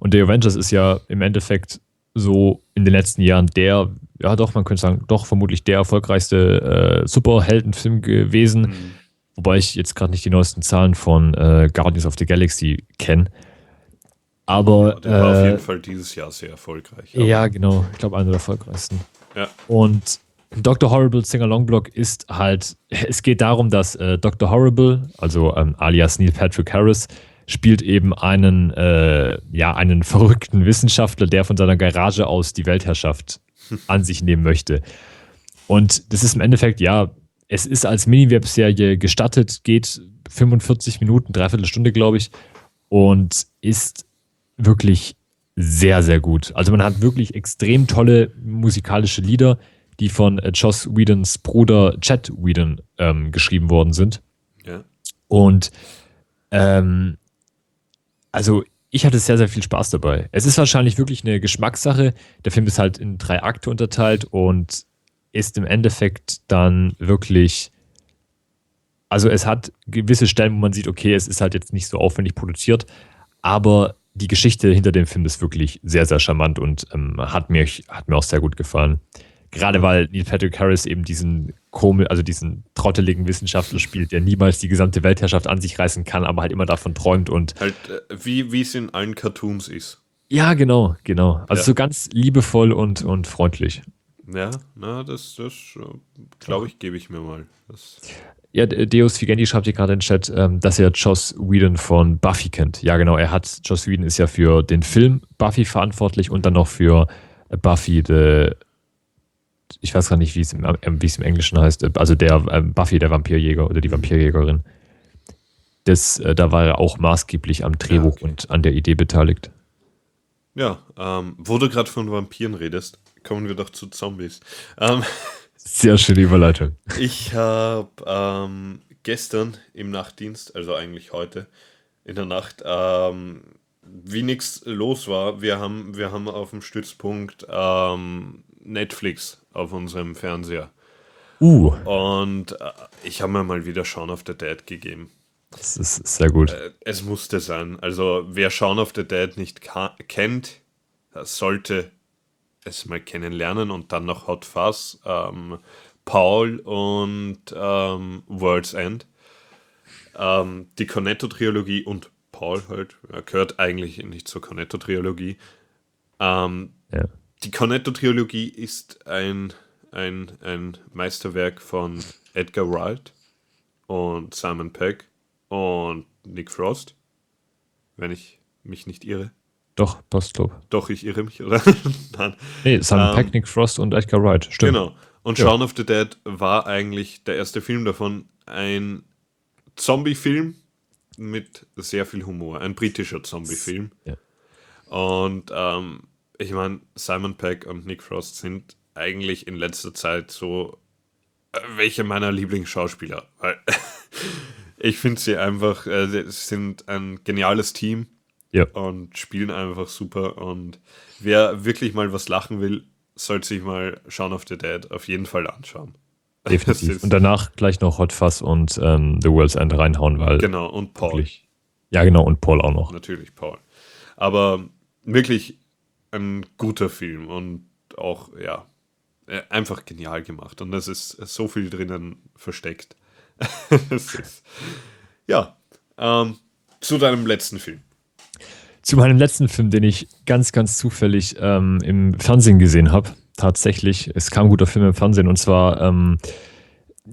D: Und The Avengers ist ja im Endeffekt so in den letzten Jahren der, ja doch, man könnte sagen, doch vermutlich der erfolgreichste äh, Superheldenfilm gewesen. Mhm. Wobei ich jetzt gerade nicht die neuesten Zahlen von äh, Guardians of the Galaxy kenne. Aber. Ja,
C: der war auf jeden äh, Fall dieses Jahr sehr erfolgreich.
D: Ja, genau. Ich glaube, einer der erfolgreichsten.
C: Ja.
D: Und Dr. Horrible Sing-Along Blog ist halt, es geht darum, dass äh, Dr. Horrible, also ähm, alias Neil Patrick Harris, spielt eben einen, äh, ja, einen verrückten Wissenschaftler, der von seiner Garage aus die Weltherrschaft an sich nehmen möchte. Und das ist im Endeffekt, ja, es ist als Mini-Webserie gestattet, geht 45 Minuten, dreiviertel Stunde, glaube ich, und ist wirklich sehr, sehr gut. Also man hat wirklich extrem tolle musikalische Lieder, die von äh, Joss Whedons Bruder Chad Whedon ähm, geschrieben worden sind.
C: Ja.
D: Und ähm, also ich hatte sehr, sehr viel Spaß dabei. Es ist wahrscheinlich wirklich eine Geschmackssache. Der Film ist halt in drei Akte unterteilt und ist im Endeffekt dann wirklich. Also es hat gewisse Stellen, wo man sieht, okay, es ist halt jetzt nicht so aufwendig produziert, aber die Geschichte hinter dem Film ist wirklich sehr, sehr charmant und ähm, hat, mir, hat mir auch sehr gut gefallen. Gerade weil Neil Patrick Harris eben diesen komisch, also diesen trotteligen Wissenschaftler spielt, der niemals die gesamte Weltherrschaft an sich reißen kann, aber halt immer davon träumt und.
C: Halt, äh, wie, wie es in allen Cartoons ist.
D: Ja, genau, genau. Also
C: Ja.
D: so ganz liebevoll und, und freundlich.
C: Ja, na, das, das glaube ich, gebe ich mir mal. Das,
D: Ja, Deus Vigendi schreibt hier gerade in den Chat, ähm, dass er Joss Whedon von Buffy kennt. Ja, genau, er hat, Joss Whedon ist ja für den Film Buffy verantwortlich und dann noch für äh, Buffy, the, ich weiß gar nicht, wie es im, ähm, wie es im Englischen heißt, äh, also der ähm, Buffy, der Vampirjäger oder die Vampirjägerin. Das, äh, da war er auch maßgeblich am Drehbuch
C: okay.
D: und an der Idee beteiligt.
C: ja, ähm, wo du gerade von Vampiren redest, kommen wir doch zu Zombies. Ähm,
D: Sehr schöne Überleitung.
C: Ich habe ähm, gestern im Nachtdienst, also eigentlich heute in der Nacht, ähm, wie nichts los war, wir haben, wir haben auf dem Stützpunkt ähm, Netflix auf unserem Fernseher.
D: Uh,
C: Und äh, ich habe mir mal wieder Shaun of the Dead gegeben.
D: das ist sehr gut.
C: Äh, Es musste sein. Also wer Shaun of the Dead nicht kennt, das sollte es mal kennenlernen und dann noch Hot Fuzz, ähm, Paul und ähm, World's End. Ähm, die Cornetto-Trilogie und Paul halt, er gehört eigentlich nicht zur Cornetto-Trilogie. Ähm,
D: Ja.
C: Die Cornetto-Trilogie ist ein, ein, ein Meisterwerk von Edgar Wright und Simon Peck und Nick Frost, wenn ich mich nicht irre.
D: Doch, Postlob.
C: Doch, ich irre mich, oder? Nein.
D: Nee, Simon
C: Ähm,
D: Peck, Nick Frost und Edgar Wright. Stimmt.
C: Genau. Und
D: Ja.
C: Shaun of the Dead war eigentlich der erste Film davon, ein Zombie-Film mit sehr viel Humor, ein britischer Zombie-Film.
D: Ja.
C: Und ähm, ich meine, Simon Peck und Nick Frost sind eigentlich in letzter Zeit so äh, welche meiner Lieblingsschauspieler. Weil ich finde sie einfach, äh, sie sind ein geniales Team
D: Ja.
C: und spielen einfach super. Und wer wirklich mal was lachen will, sollte sich mal Shaun of the Dead auf jeden Fall anschauen.
D: Definitiv. Und danach gleich noch Hot Fuzz und ähm, The World's End reinhauen, weil
C: Genau, und Paul.
D: wirklich. Ja, genau, und Paul auch noch.
C: Natürlich Paul. Aber wirklich ein guter Film und auch, ja, äh, einfach genial gemacht. Und es ist so viel drinnen versteckt. ist, ja, ähm, zu deinem letzten Film.
D: Zu meinem letzten Film, den ich ganz, ganz zufällig ähm, im Fernsehen gesehen habe. Tatsächlich, es kam guter Film im Fernsehen und zwar, ähm,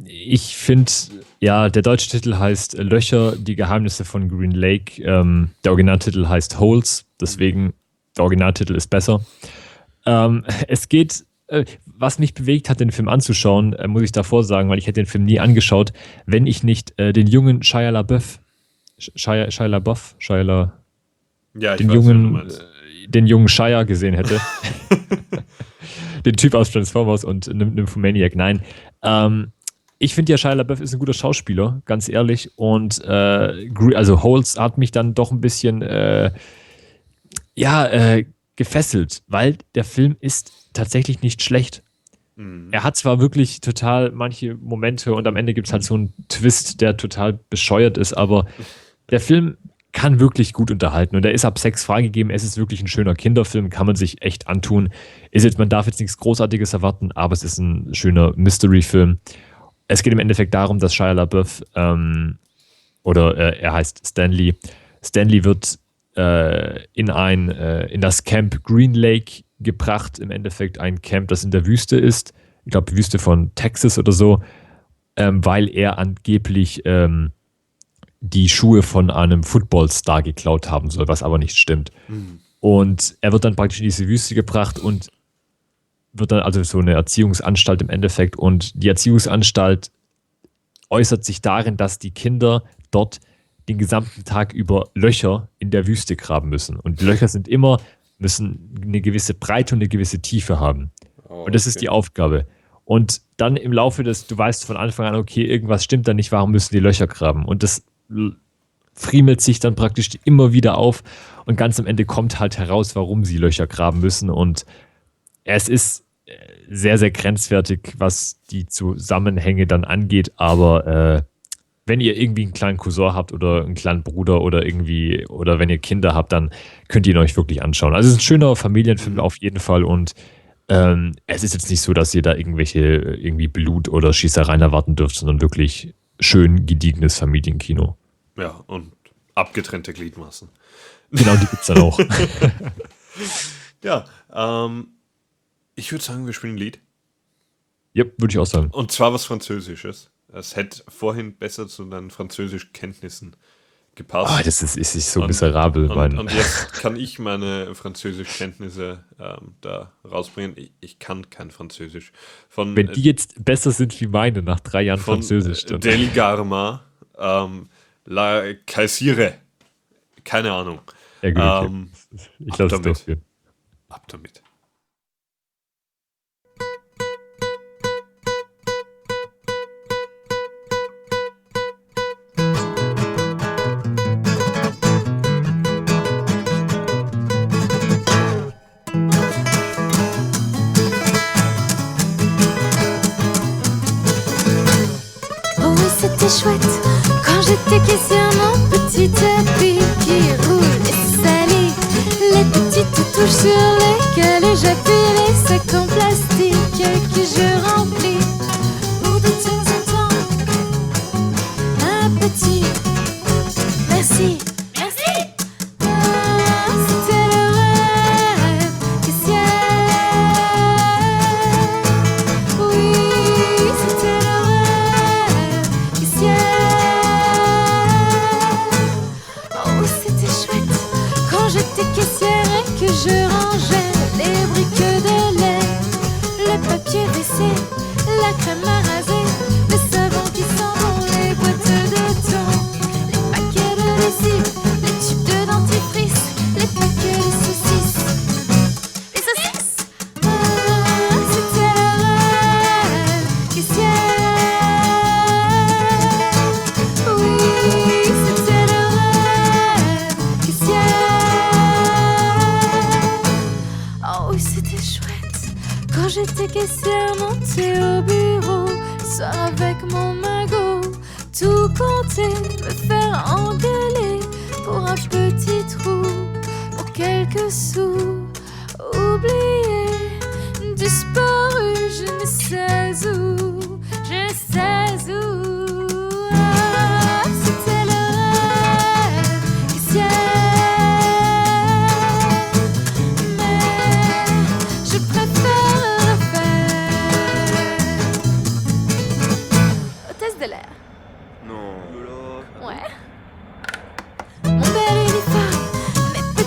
D: ich finde, ja, der deutsche Titel heißt Löcher, die Geheimnisse von Green Lake. Ähm, der Originaltitel heißt Holes, deswegen der Originaltitel ist besser. Ähm, es geht, äh, was mich bewegt hat, den Film anzuschauen, äh, muss ich davor sagen, weil ich hätte den Film nie angeschaut, wenn ich nicht äh, den jungen Shia LaBeouf, Shia, Shia LaBeouf, Shia La,
C: Ja,
D: den
C: weiß,
D: jungen, äh, den jungen Shia gesehen hätte. den Typ aus Transformers und Nymph- Nymphomaniac. Nein. Ähm, ich finde ja, Shia LaBeouf ist ein guter Schauspieler, ganz ehrlich. Und äh, also Holz hat mich dann doch ein bisschen äh, ja, äh, gefesselt, weil der Film ist tatsächlich nicht schlecht. Er hat zwar wirklich total manche Momente und am Ende gibt es halt so einen Twist, der total bescheuert ist, aber der Film kann wirklich gut unterhalten und er ist ab Sex freigegeben. Es ist wirklich ein schöner Kinderfilm, kann man sich echt antun. Ist jetzt, man darf jetzt nichts Großartiges erwarten, aber es ist ein schöner Mystery-Film. Es geht im Endeffekt darum, dass Shia LaBeouf ähm, oder äh, er heißt Stanley. Stanley wird äh, in ein äh, in das Camp Green Lake gebracht. Im Endeffekt ein Camp, das in der Wüste ist. Ich glaube, Wüste von Texas oder so, ähm, weil er angeblich ähm, die Schuhe von einem Footballstar geklaut haben soll, was aber nicht stimmt. Und er wird dann praktisch in diese Wüste gebracht und wird dann also so eine Erziehungsanstalt im Endeffekt. Und die Erziehungsanstalt äußert sich darin, dass die Kinder dort den gesamten Tag über Löcher in der Wüste graben müssen. Und die Löcher sind immer, müssen eine gewisse Breite und eine gewisse Tiefe haben.
C: Oh,
D: Und das ist
C: okay.
D: die Aufgabe. Und dann im Laufe des, du weißt von Anfang an, okay, irgendwas stimmt da nicht, warum müssen die Löcher graben? Und das friemelt sich dann praktisch immer wieder auf und ganz am Ende kommt halt heraus, warum sie Löcher graben müssen. Und es ist äh, sehr, sehr grenzwertig, was die Zusammenhänge dann angeht, aber äh, wenn ihr irgendwie einen kleinen Cousin habt oder einen kleinen Bruder oder irgendwie, oder wenn ihr Kinder habt, dann könnt ihr ihn euch wirklich anschauen. Also es ist ein schöner Familienfilm auf jeden Fall und ähm, es ist jetzt nicht so, dass ihr da irgendwelche irgendwie Blut oder Schießereien erwarten dürft, sondern wirklich schön gediegenes Familienkino.
C: Ja, und abgetrennte Gliedmaßen.
D: Genau, die gibt's dann auch.
C: Ja, ähm, ich würde sagen, wir spielen ein Lied.
D: ja, würde ich auch sagen.
C: Und zwar was Französisches. Es hätte vorhin besser zu deinen Französischkenntnissen gepasst.
D: Ah, das ist, ist so
C: Und-
D: miserabel,
C: und,
D: mein.
C: und jetzt kann ich meine Französischkenntnisse ähm, da rausbringen. Ich, ich kann kein Französisch. Von,
D: Wenn die jetzt besser sind wie meine nach drei Jahren
C: von
D: Französisch,
C: äh,
D: dann.
C: Del Garma, ähm, La Caisire. Keine Ahnung.
D: Ja, gut, okay.
C: Ähm,
D: ich
C: ab
D: lasse es durchführen.
C: ab damit.
E: Quand j'étais caissière, mon petit tapis qui roule et salit. Les petites touches sur lesquelles j'appuie les sacs en plastique que je remplis.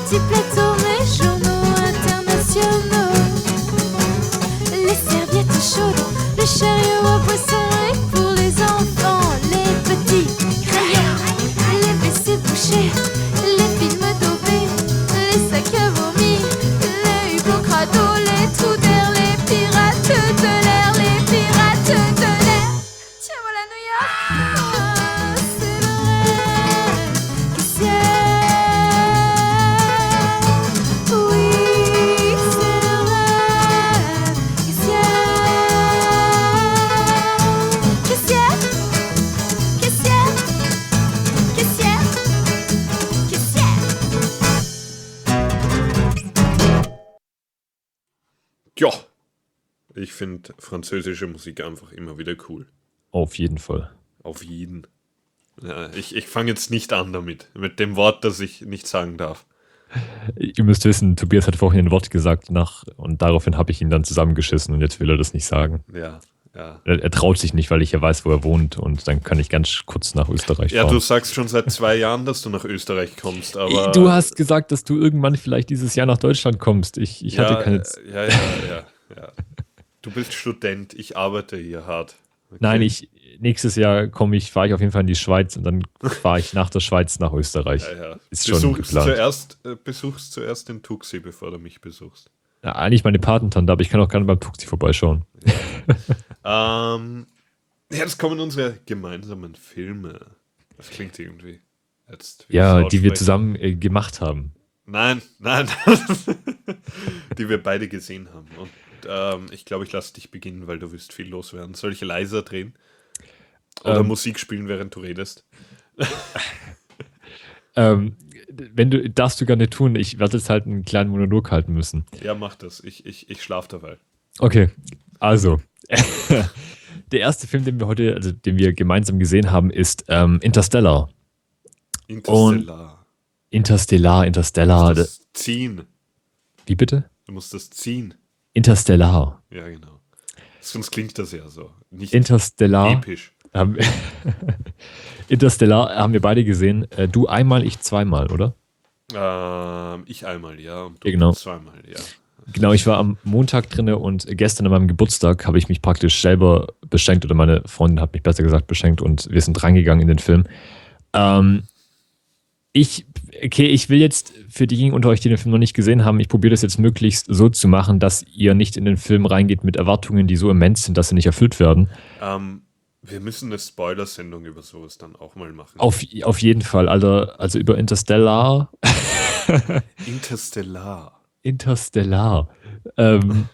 E: petit
C: plateau. Französische Musik einfach immer wieder cool.
D: Auf jeden Fall.
C: Auf jeden. Ja, ich ich fange jetzt nicht an damit, mit dem Wort, das ich nicht sagen darf.
D: Ihr müsst wissen, Tobias hat vorhin ein Wort gesagt nach, und daraufhin habe ich ihn dann zusammengeschissen und jetzt will er das nicht sagen.
C: Ja, ja.
D: Er, er traut sich nicht, weil ich ja weiß, wo er wohnt und dann kann ich ganz kurz nach Österreich
C: Ja,
D: fahren.
C: du sagst schon seit zwei Jahren, dass du nach Österreich kommst, aber.
D: du hast gesagt, dass du irgendwann vielleicht dieses Jahr nach Deutschland kommst. Ich, ich hatte
C: ja,
D: keine.
C: äh, ja, ja, ja, ja. Du bist Student, ich arbeite hier hart. Okay.
D: Nein, ich nächstes Jahr komme ich, fahre ich auf jeden Fall in die Schweiz und dann fahre ich nach der Schweiz nach Österreich.
C: Ja, ja.
D: Ist schon
C: Besuchst
D: geplant.
C: zuerst, äh, besuchst zuerst den Tuxi, bevor du mich besuchst.
D: Ja, eigentlich meine Patentante, aber ich kann auch gerne beim Tuxi vorbeischauen.
C: Ähm, jetzt kommen unsere gemeinsamen Filme. Das klingt irgendwie. Jetzt,
D: Ja, die wir zusammen äh, gemacht haben.
C: Nein, nein. die wir beide gesehen haben. Und ähm, ich glaube, ich lasse dich beginnen, weil du wirst viel loswerden. Soll ich leiser drehen? Oder
D: Ähm.
C: Musik spielen, während du redest?
D: Ähm, wenn du, darfst du gerne tun. Ich werde jetzt halt einen kleinen Monolog halten müssen.
C: Ja, mach das. Ich, ich, ich schlafe dabei.
D: Okay, also. Der erste Film, den wir heute, also den wir gemeinsam gesehen haben, ist ähm, Interstellar.
C: Interstellar.
D: Interstellar, Interstellar.
C: Du musst das ziehen.
D: Wie bitte?
C: Du musst das ziehen.
D: Interstellar.
C: Ja, genau. Sonst klingt das ja so. Nicht
D: Interstellar.
C: episch.
D: Haben, Interstellar haben wir beide gesehen. Äh, Du einmal, ich zweimal, oder?
C: Ähm, ich einmal, ja. Und du
D: Ja, genau.
C: zweimal, ja.
D: Genau, ich war am Montag drinne und gestern an meinem Geburtstag habe ich mich praktisch selber beschenkt oder meine Freundin hat mich besser gesagt beschenkt und wir sind reingegangen in den Film. Ähm, ich, okay, ich will jetzt für diejenigen unter euch, die den Film noch nicht gesehen haben, ich probiere das jetzt möglichst so zu machen, dass ihr nicht in den Film reingeht mit Erwartungen, die so immens sind, dass sie nicht erfüllt werden.
C: Ähm, wir müssen eine Spoiler-Sendung über sowas dann auch mal machen.
D: Auf, auf jeden Fall, Alter, also über Interstellar,
C: Interstellar.
D: Interstellar. Ähm,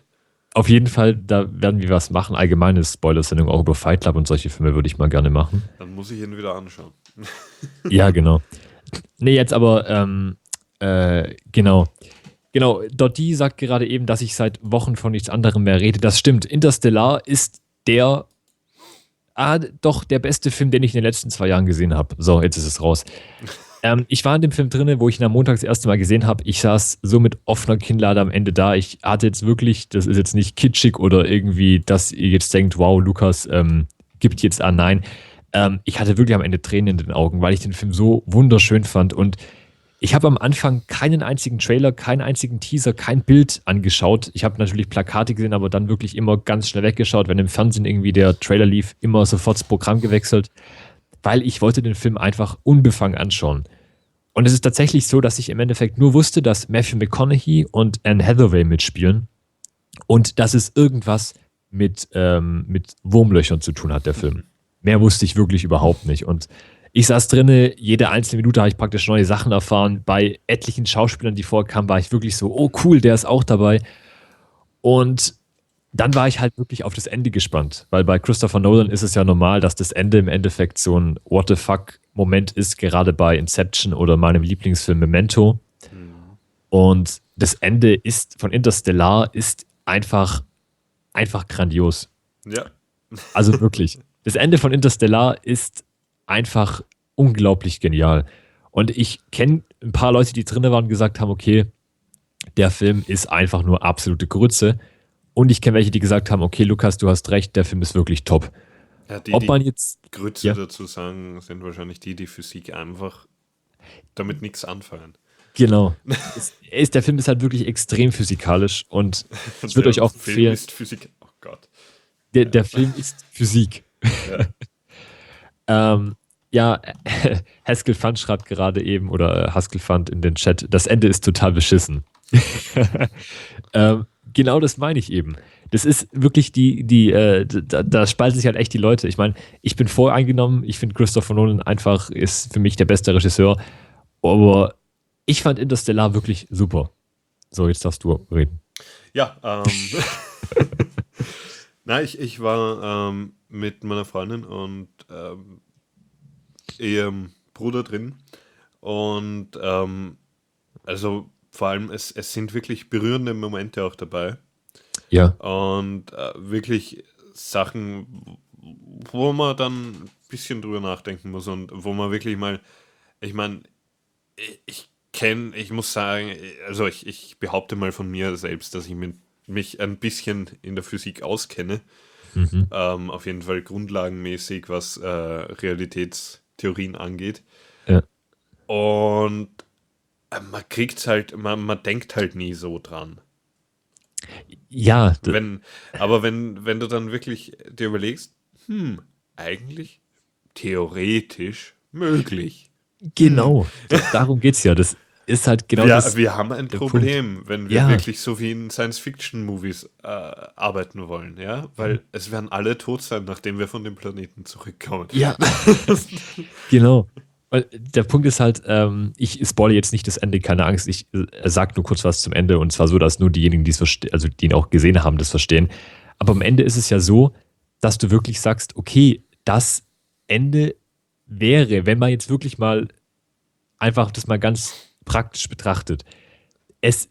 D: auf jeden Fall, da werden wir was machen. Allgemeine Spoiler-Sendung auch über Fight Club und solche Filme würde ich mal gerne machen.
C: Dann muss ich ihn wieder anschauen.
D: Ja, genau. Nee, jetzt aber, ähm, äh, genau. Genau, Dotti sagt gerade eben, dass ich seit Wochen von nichts anderem mehr rede. Das stimmt. Interstellar ist der, ah, doch, der beste Film, den ich in den letzten zwei Jahren gesehen habe. So, jetzt ist es raus. ähm, ich war in dem Film drinne, wo ich ihn am Montag das erste Mal gesehen habe. Ich saß so mit offener Kinnlade am Ende da. Ich hatte jetzt wirklich, das ist jetzt nicht kitschig oder irgendwie, dass ihr jetzt denkt, wow, Lukas ähm, gibt jetzt an. Nein, ähm, ich hatte wirklich am Ende Tränen in den Augen, weil ich den Film so wunderschön fand. Und ich habe am Anfang keinen einzigen Trailer, keinen einzigen Teaser, kein Bild angeschaut. Ich habe natürlich Plakate gesehen, aber dann wirklich immer ganz schnell weggeschaut, wenn im Fernsehen irgendwie der Trailer lief, immer sofort das Programm gewechselt, weil ich wollte den Film einfach unbefangen anschauen. Und es ist tatsächlich so, dass ich im Endeffekt nur wusste, dass Matthew McConaughey und Anne Hathaway mitspielen und dass es irgendwas mit, ähm, mit Wurmlöchern zu tun hat, der Film. Mehr wusste ich wirklich überhaupt nicht. Und ich saß drinne, jede einzelne Minute habe ich praktisch neue Sachen erfahren. Bei etlichen Schauspielern, die vorkamen, war ich wirklich so, oh cool, der ist auch dabei. Und dann war ich halt wirklich auf das Ende gespannt, weil bei Christopher Nolan ist es ja normal, dass das Ende im Endeffekt so ein What the fuck Moment ist, gerade bei Inception oder meinem Lieblingsfilm Memento. Und das Ende ist von Interstellar ist einfach, einfach grandios.
C: Ja.
D: Also wirklich. Das Ende von Interstellar ist einfach unglaublich genial. Und ich kenne ein paar Leute, die drin waren und gesagt haben, okay, der Film ist einfach nur absolute Grütze. Und ich kenne welche, die gesagt haben, okay, Lukas, du hast recht, der Film ist wirklich top.
C: ja die,
D: Ob man jetzt,
C: Grütze
D: Ja.
C: dazu sagen, sind wahrscheinlich die, die Physik einfach damit nichts anfangen.
D: genau, es, ist, der Film ist halt wirklich extrem physikalisch und ich würde
C: Der
D: euch auch
C: Film
D: empfehlen,
C: ist Physik. Oh Gott.
D: der, der Film ist Physik. ähm, ja, Haskell Fund schreibt gerade eben, oder äh, Haskell Fund in den Chat, das Ende ist total beschissen. ähm, genau das meine ich eben. Das ist wirklich die, die, äh, da, da spalten sich halt echt die Leute. Ich meine, ich bin voreingenommen, ich finde Christopher Nolan einfach ist für mich der beste Regisseur, aber ich fand Interstellar wirklich super. So, jetzt darfst du reden.
C: Ja, ähm. Nein, ich, ich war ähm, mit meiner Freundin und ähm, ihrem Bruder drin. Und ähm, also vor allem, es, es sind wirklich berührende Momente auch dabei.
D: Ja,
C: Und äh, wirklich Sachen, wo man dann ein bisschen drüber nachdenken muss und wo man wirklich mal, ich meine, ich, ich kenne, ich muss sagen, also ich, ich behaupte mal von mir selbst, dass ich mit, mich ein bisschen in der Physik auskenne.
D: mhm.
C: Ähm, auf jeden Fall grundlagenmäßig, was äh, Realitätstheorien angeht.
D: Ja.
C: Und äh, man kriegt halt, man, man denkt halt nie so dran.
D: ja,
C: Wenn, aber wenn, wenn du dann wirklich dir überlegst, hm, eigentlich theoretisch möglich.
D: Genau, das, darum geht es ja. Das, ist halt genau
C: wir,
D: das.
C: wir haben ein Problem, wenn wir
D: Ja.
C: wirklich so wie in Science-Fiction-Movies äh, arbeiten wollen, ja? Weil es werden alle tot sein, nachdem wir von dem Planeten zurückkommen.
D: Ja, genau. Weil der Punkt ist halt, ähm, ich spoilere jetzt nicht das Ende, keine Angst. Ich äh, sage nur kurz was zum Ende und zwar so, dass nur diejenigen, die es verstehen, also die ihn auch gesehen haben, das verstehen. Aber am Ende ist es ja so, dass du wirklich sagst, okay, das Ende wäre, wenn man jetzt wirklich mal einfach das mal ganz praktisch betrachtet, es,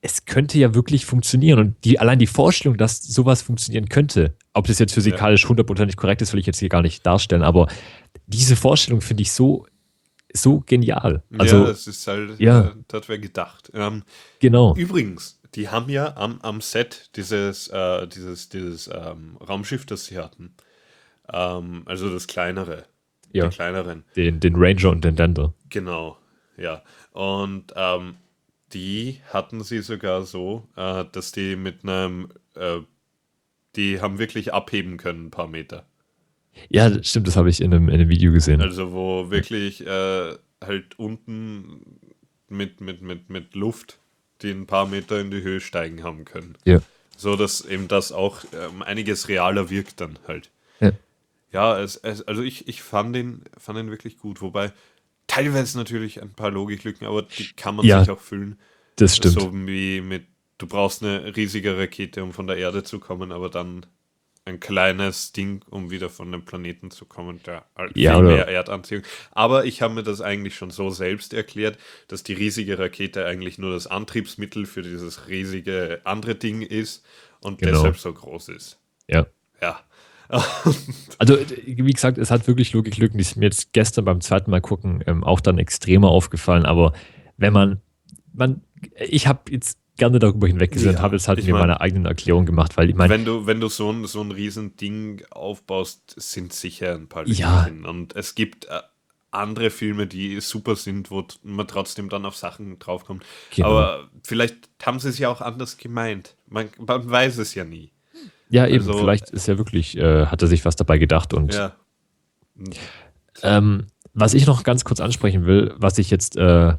D: es könnte ja wirklich funktionieren. Und die, allein die Vorstellung, dass sowas funktionieren könnte, ob das jetzt physikalisch hundertprozentig korrekt ist, will ich jetzt hier gar nicht darstellen, aber diese Vorstellung finde ich so, so genial. Also,
C: ja, das ist halt,
D: ja.
C: äh, das wäre gedacht. Ähm,
D: genau.
C: Übrigens, die haben ja am, am Set dieses, äh, dieses, dieses ähm, Raumschiff, das sie hatten, ähm, also das kleinere,
D: Ja.
C: die kleineren,
D: Den, den Ranger und den Dender.
C: genau, ja. Und ähm, die hatten sie sogar so, äh, dass die mit einem, äh, die haben wirklich abheben können, ein paar Meter.
D: Ja, stimmt, das habe ich in einem, in einem Video gesehen.
C: Also wo wirklich äh, halt unten mit, mit, mit, mit Luft, die ein paar Meter in die Höhe steigen haben können.
D: Ja.
C: So dass eben das auch ähm, einiges realer wirkt dann halt.
D: Ja.
C: Ja, es, es, also ich, ich fand, den, fand den wirklich gut. Wobei teilweise natürlich ein paar Logiklücken, aber die kann man
D: Ja,
C: sich auch füllen.
D: Das stimmt.
C: So wie mit, du brauchst eine riesige Rakete, um von der Erde zu kommen, aber dann ein kleines Ding, um wieder von dem Planeten zu kommen, der halt
D: Ja,
C: viel mehr Erdanziehung. Aber ich habe mir das eigentlich schon so selbst erklärt, dass die riesige Rakete eigentlich nur das Antriebsmittel für dieses riesige andere Ding ist und
D: Genau.
C: deshalb so groß ist.
D: Ja.
C: Ja.
D: Also, wie gesagt, es hat wirklich Logiklücken, die sind mir jetzt gestern beim zweiten Mal gucken ähm, auch dann extremer aufgefallen. Aber wenn man, man ich habe jetzt gerne darüber hinweggesehen und
C: Ja,
D: habe jetzt halt mir
C: mein-
D: meine eigenen Erklärungen gemacht, weil ich meine,
C: wenn du, wenn du so ein, so ein riesen Ding aufbaust, sind sicher ein paar
D: Ja.
C: drin. Und es gibt äh, andere Filme, die super sind, wo man trotzdem dann auf Sachen draufkommt.
D: Genau.
C: Aber vielleicht haben sie es ja auch anders gemeint. Man, man weiß es ja nie.
D: Ja, eben,
C: also-
D: vielleicht ist ja wirklich, äh, hat er sich was dabei gedacht und
C: Ja.
D: Ähm, was ich noch ganz kurz ansprechen will, was ich jetzt, äh,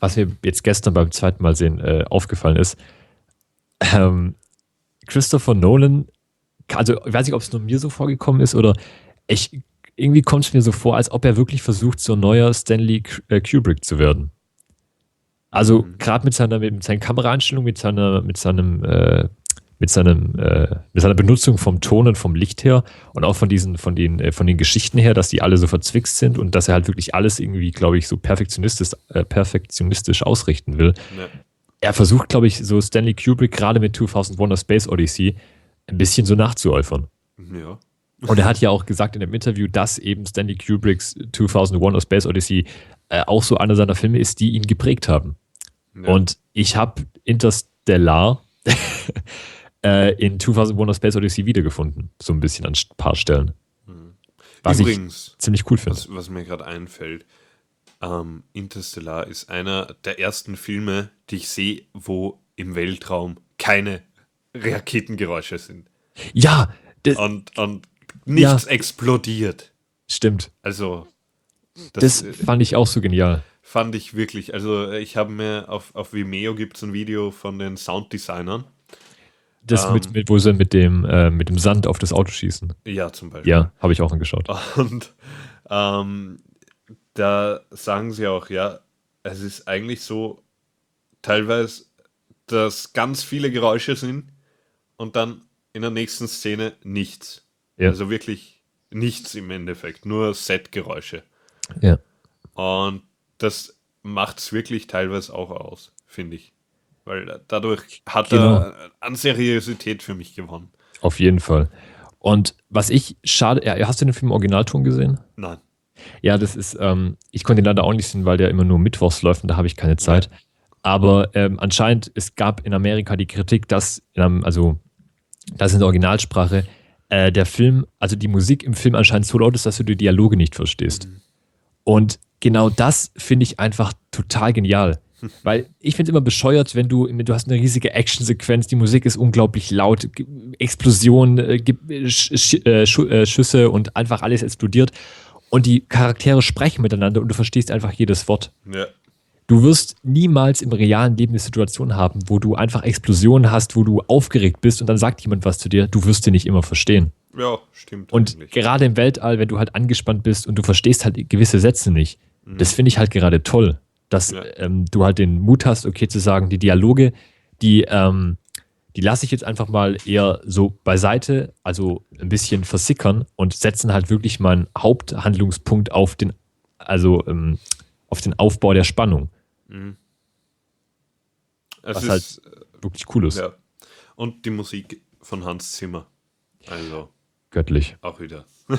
D: was mir jetzt gestern beim zweiten Mal sehen äh, aufgefallen ist, ähm, Christopher Nolan, also ich weiß nicht, ob es nur mir so vorgekommen ist oder ich, irgendwie kommt es mir so vor, als ob er wirklich versucht, so ein neuer Stanley äh, Kubrick zu werden. Also gerade mit seiner, mit seinen Kameraeinstellungen, mit seiner, mit seinem, äh, mit seinem, äh, mit seiner Benutzung vom Ton und vom Licht her und auch von diesen, von den, äh, von den Geschichten her, dass die alle so verzwickst sind und dass er halt wirklich alles irgendwie, glaube ich, so perfektionistisch, äh, perfektionistisch ausrichten will.
C: Ne.
D: Er versucht, glaube ich, so Stanley Kubrick gerade mit 2001 A Space Odyssey ein bisschen so nachzuäufern.
C: Ja.
D: Und er hat ja auch gesagt in dem Interview, dass eben Stanley Kubricks 2001 A Space Odyssey äh, auch so einer seiner Filme ist, die ihn geprägt haben.
C: Ja.
D: Und ich habe Interstellar äh, in 2001 A Space Odyssey wiedergefunden. So ein bisschen an ein paar Stellen. Was
C: Übrigens,
D: ich ziemlich cool finde.
C: was, was mir gerade einfällt, ähm, Interstellar ist einer der ersten Filme, die ich sehe, wo im Weltraum keine Raketengeräusche sind.
D: Ja, das
C: Und, und nichts explodiert.
D: stimmt.
C: Also,
D: Das
C: das, äh,
D: fand ich auch so genial.
C: fand ich wirklich. Also, ich habe mir auf, auf Vimeo gibt es ein Video von den Sounddesignern.
D: Das
C: Ähm.
D: mit, mit, wo sie mit dem, äh, mit dem Sand auf das Auto schießen.
C: Ja, zum Beispiel.
D: Ja, habe ich auch angeschaut.
C: Und ähm, da sagen sie auch, ja, es ist eigentlich so teilweise, dass ganz viele Geräusche sind und dann in der nächsten Szene nichts.
D: Ja.
C: Also wirklich nichts im Endeffekt, nur Set-Geräusche.
D: Ja.
C: Und das macht es wirklich teilweise auch aus, finde ich. Weil dadurch hat
D: Genau.
C: er an Seriosität für mich gewonnen.
D: Auf jeden Fall. Und was ich schade, ja, hast du den Film Originalton gesehen?
C: Nein.
D: Ja, das ist, ähm, ich konnte ihn leider auch nicht sehen, weil der immer nur mittwochs läuft und da habe ich keine Zeit. Aber ähm, anscheinend, es gab in Amerika die Kritik, dass, in einem, also, das in der Originalsprache, äh, der Film, also die Musik im Film anscheinend so laut ist, dass du die Dialoge nicht verstehst. Und genau das finde ich einfach total genial. Weil ich finde es immer bescheuert, wenn du, du hast eine riesige Actionsequenz, die Musik ist unglaublich laut, Explosionen, äh, Sch äh, äh, Schüsse und einfach alles explodiert. Und die Charaktere sprechen miteinander und du verstehst einfach jedes Wort.
C: Ja.
D: Du wirst niemals im realen Leben eine Situation haben, wo du einfach Explosionen hast, wo du aufgeregt bist und dann sagt jemand was zu dir, du wirst dir nicht immer verstehen.
C: Ja, stimmt.
D: Und
C: eigentlich.
D: gerade im Weltall, wenn du halt angespannt bist und du verstehst halt gewisse Sätze nicht, das finde ich halt gerade toll, dass
C: Ja.
D: ähm, du halt den Mut hast, okay zu sagen, die Dialoge, die, ähm, die lasse ich jetzt einfach mal eher so beiseite, also ein bisschen versickern und setzen halt wirklich meinen Haupthandlungspunkt auf den, also ähm, auf den Aufbau der Spannung,
C: es
D: was
C: ist,
D: halt wirklich cool ist.
C: ja. Und die Musik von Hans Zimmer. Also
D: Göttlich.
C: auch wieder.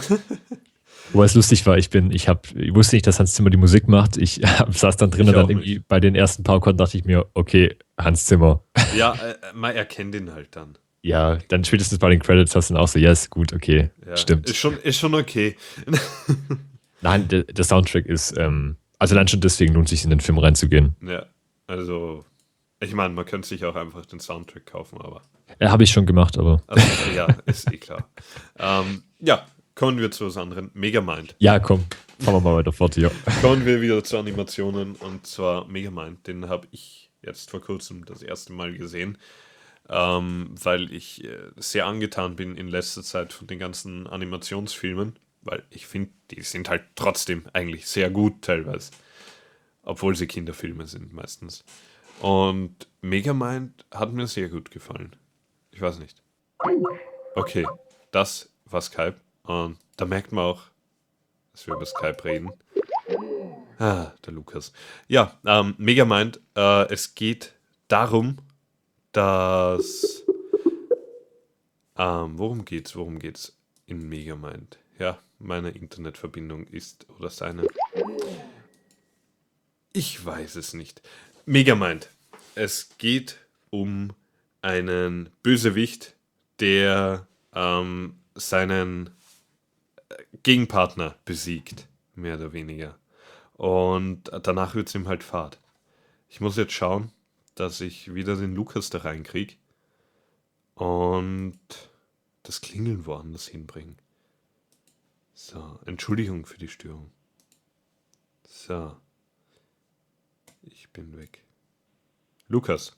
D: Wobei es lustig war, ich bin, ich habe, ich wusste nicht, dass Hans Zimmer die Musik macht. Ich hab, saß dann drin
C: Ich
D: und dann irgendwie bei den ersten paar Akkorden dachte ich mir, okay, Hans Zimmer.
C: Ja, äh, man erkennt ihn halt dann.
D: Ja, dann spätestens bei den Credits hast du dann auch so, ja, ist gut, okay,
C: Ja,
D: stimmt.
C: Ist schon, ist schon okay.
D: Nein, der, der Soundtrack ist, ähm, also dann schon deswegen lohnt sich in den Film reinzugehen.
C: Ja, also ich meine, man könnte sich auch einfach den Soundtrack kaufen, aber
D: Äh, Habe ich schon gemacht, aber
C: also, ja, ist eh klar. Ähm, ja, kommen wir zu was anderem. Megamind.
D: ja, komm, fahren wir mal weiter fort hier.
C: Kommen wir wieder zu Animationen und zwar Megamind. Den habe ich jetzt vor kurzem das erste Mal gesehen, ähm, weil ich äh, sehr angetan bin in letzter Zeit von den ganzen Animationsfilmen, weil ich finde, die sind halt trotzdem eigentlich sehr gut teilweise, obwohl sie Kinderfilme sind meistens. Und Megamind hat mir sehr gut gefallen. Ich weiß nicht. Okay, das war Skype und da merkt man auch, dass wir über Skype reden. Ah, der Lukas. Ja, ähm, Megamind, äh, es geht darum, dass. Ähm, worum geht's? Worum geht's in Megamind? Ja, meine Internetverbindung ist oder seine. Ich weiß es nicht. Megamind. Es geht um einen Bösewicht, der ähm, seinen Gegenpartner besiegt, mehr oder weniger. Und danach wird es ihm halt fad. Ich muss jetzt schauen, dass ich wieder den Lukas da reinkriege und das Klingeln woanders hinbringen. So, Entschuldigung für die Störung. So. Ich bin weg. Lukas.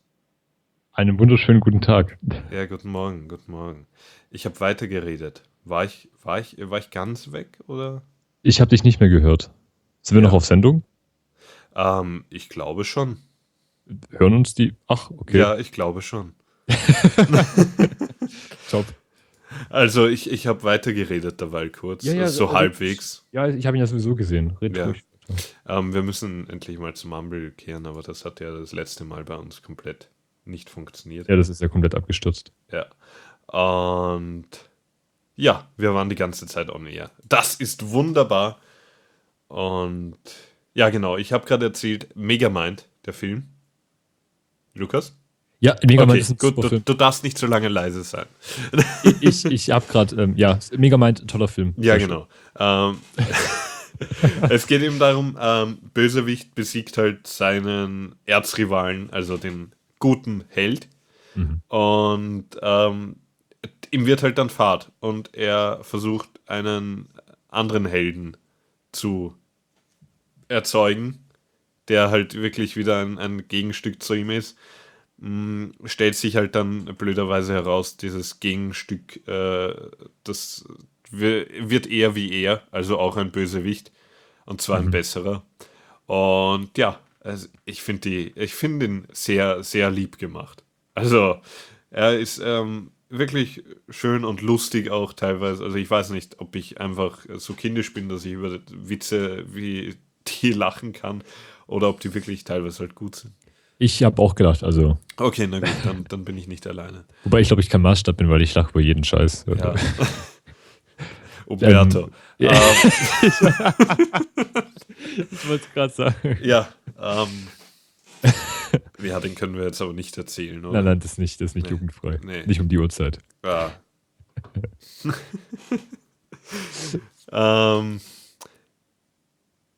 D: Einen wunderschönen guten Tag.
C: Ja, guten Morgen, guten Morgen. Ich habe weitergeredet. War ich, war, ich, war ich ganz weg oder?
D: Ich habe dich nicht mehr gehört. Sind wir
C: Ja.
D: noch auf Sendung?
C: Ähm, ich glaube schon.
D: Hören uns die? Ach, okay.
C: Ja, ich glaube schon.
D: Top.
C: Also ich, ich habe weitergeredet dabei kurz,
D: Ja, ja,
C: so
D: also-
C: halbwegs.
D: Ja, ich habe ihn ja sowieso gesehen. Red
C: Ja. Ähm, wir müssen endlich mal zum Mumble kehren, aber das hat ja das letzte Mal bei uns komplett nicht funktioniert.
D: Ja, das ist ja komplett abgestürzt.
C: Ja. Und ja, wir waren die ganze Zeit on air. Das ist wunderbar. Und ja, genau, ich habe gerade erzählt, Megamind, der Film. Lukas?
D: Ja, Megamind
C: Okay,
D: ist ein
C: gut, du,
D: Film.
C: du darfst nicht so lange leise sein.
D: Ich, ich habe gerade, ähm, ja, Megamind, toller Film.
C: Ja, genau. Ähm, es geht eben darum, ähm, Bösewicht besiegt halt seinen Erzrivalen, also den guten Held. Und ähm, ihm wird halt dann Fahrt und er versucht einen anderen Helden zu erzeugen, der halt wirklich wieder ein, ein Gegenstück zu ihm ist. Mm, Stellt sich halt dann blöderweise heraus, dieses Gegenstück, äh, das wi- wird eher wie er, also auch ein Bösewicht und zwar ein besserer. Und ja, also ich finde die, ich finde ihn sehr, sehr lieb gemacht. Also er ist ähm, wirklich schön und lustig auch teilweise. Also ich weiß nicht, ob ich einfach so kindisch bin, dass ich über Witze wie die lachen kann oder ob die wirklich teilweise halt gut sind.
D: Ich habe auch gedacht, also,
C: Okay, na gut, dann, dann bin ich nicht alleine.
D: wobei ich glaube, ich kein Maßstab bin, weil ich lache über jeden Scheiß.
C: Ja. Umberto.
D: ja.
C: Ähm,
D: Ich wollte es gerade sagen.
C: ja, ähm, ja, den können wir jetzt aber nicht erzählen, oder?
D: Nein, nein, das ist nicht, das ist nicht
C: Nee.
D: jugendfrei.
C: Nee.
D: Nicht um die Uhrzeit.
C: Ja. ähm,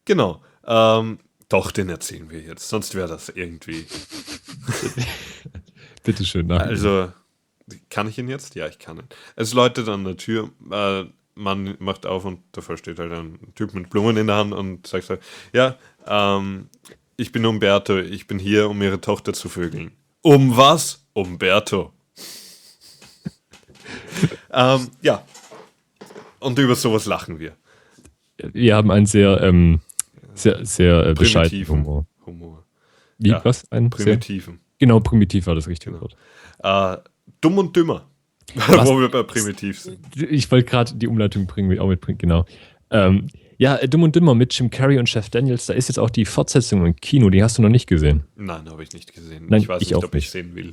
C: genau. Ähm, doch, den erzählen wir jetzt. Sonst wäre das irgendwie.
D: Bitteschön, nach.
C: Also, kann ich ihn jetzt? Ja, ich kann ihn. Es läutet an der Tür. Äh, man macht auf und davor steht halt ein Typ mit Blumen in der Hand und sagt so: Ja, ähm, ich bin Umberto, ich bin hier, um ihre Tochter zu vögeln. Um was? Umberto. ähm, ja. Und über sowas lachen wir.
D: Wir haben einen sehr, ähm, sehr, sehr äh, bescheidenen Humor.
C: Humor.
D: Wie,
C: Ja,
D: was? Ein sehr,
C: Primitiven.
D: genau, primitiv war das richtige Wort.
C: Äh, dumm und dümmer. Wo wir bei primitiv sind.
D: Ich wollte gerade die Umleitung bringen, auch mitbringen, genau. Ähm, ja, äh, Dumm und Dümmer mit Jim Carrey und Chef Daniels, da ist jetzt auch die Fortsetzung im Kino, die hast du noch nicht gesehen.
C: Nein, habe ich nicht gesehen.
D: Nein,
C: ich weiß
D: ich
C: nicht,
D: auch
C: ob ich
D: nicht.
C: sehen will.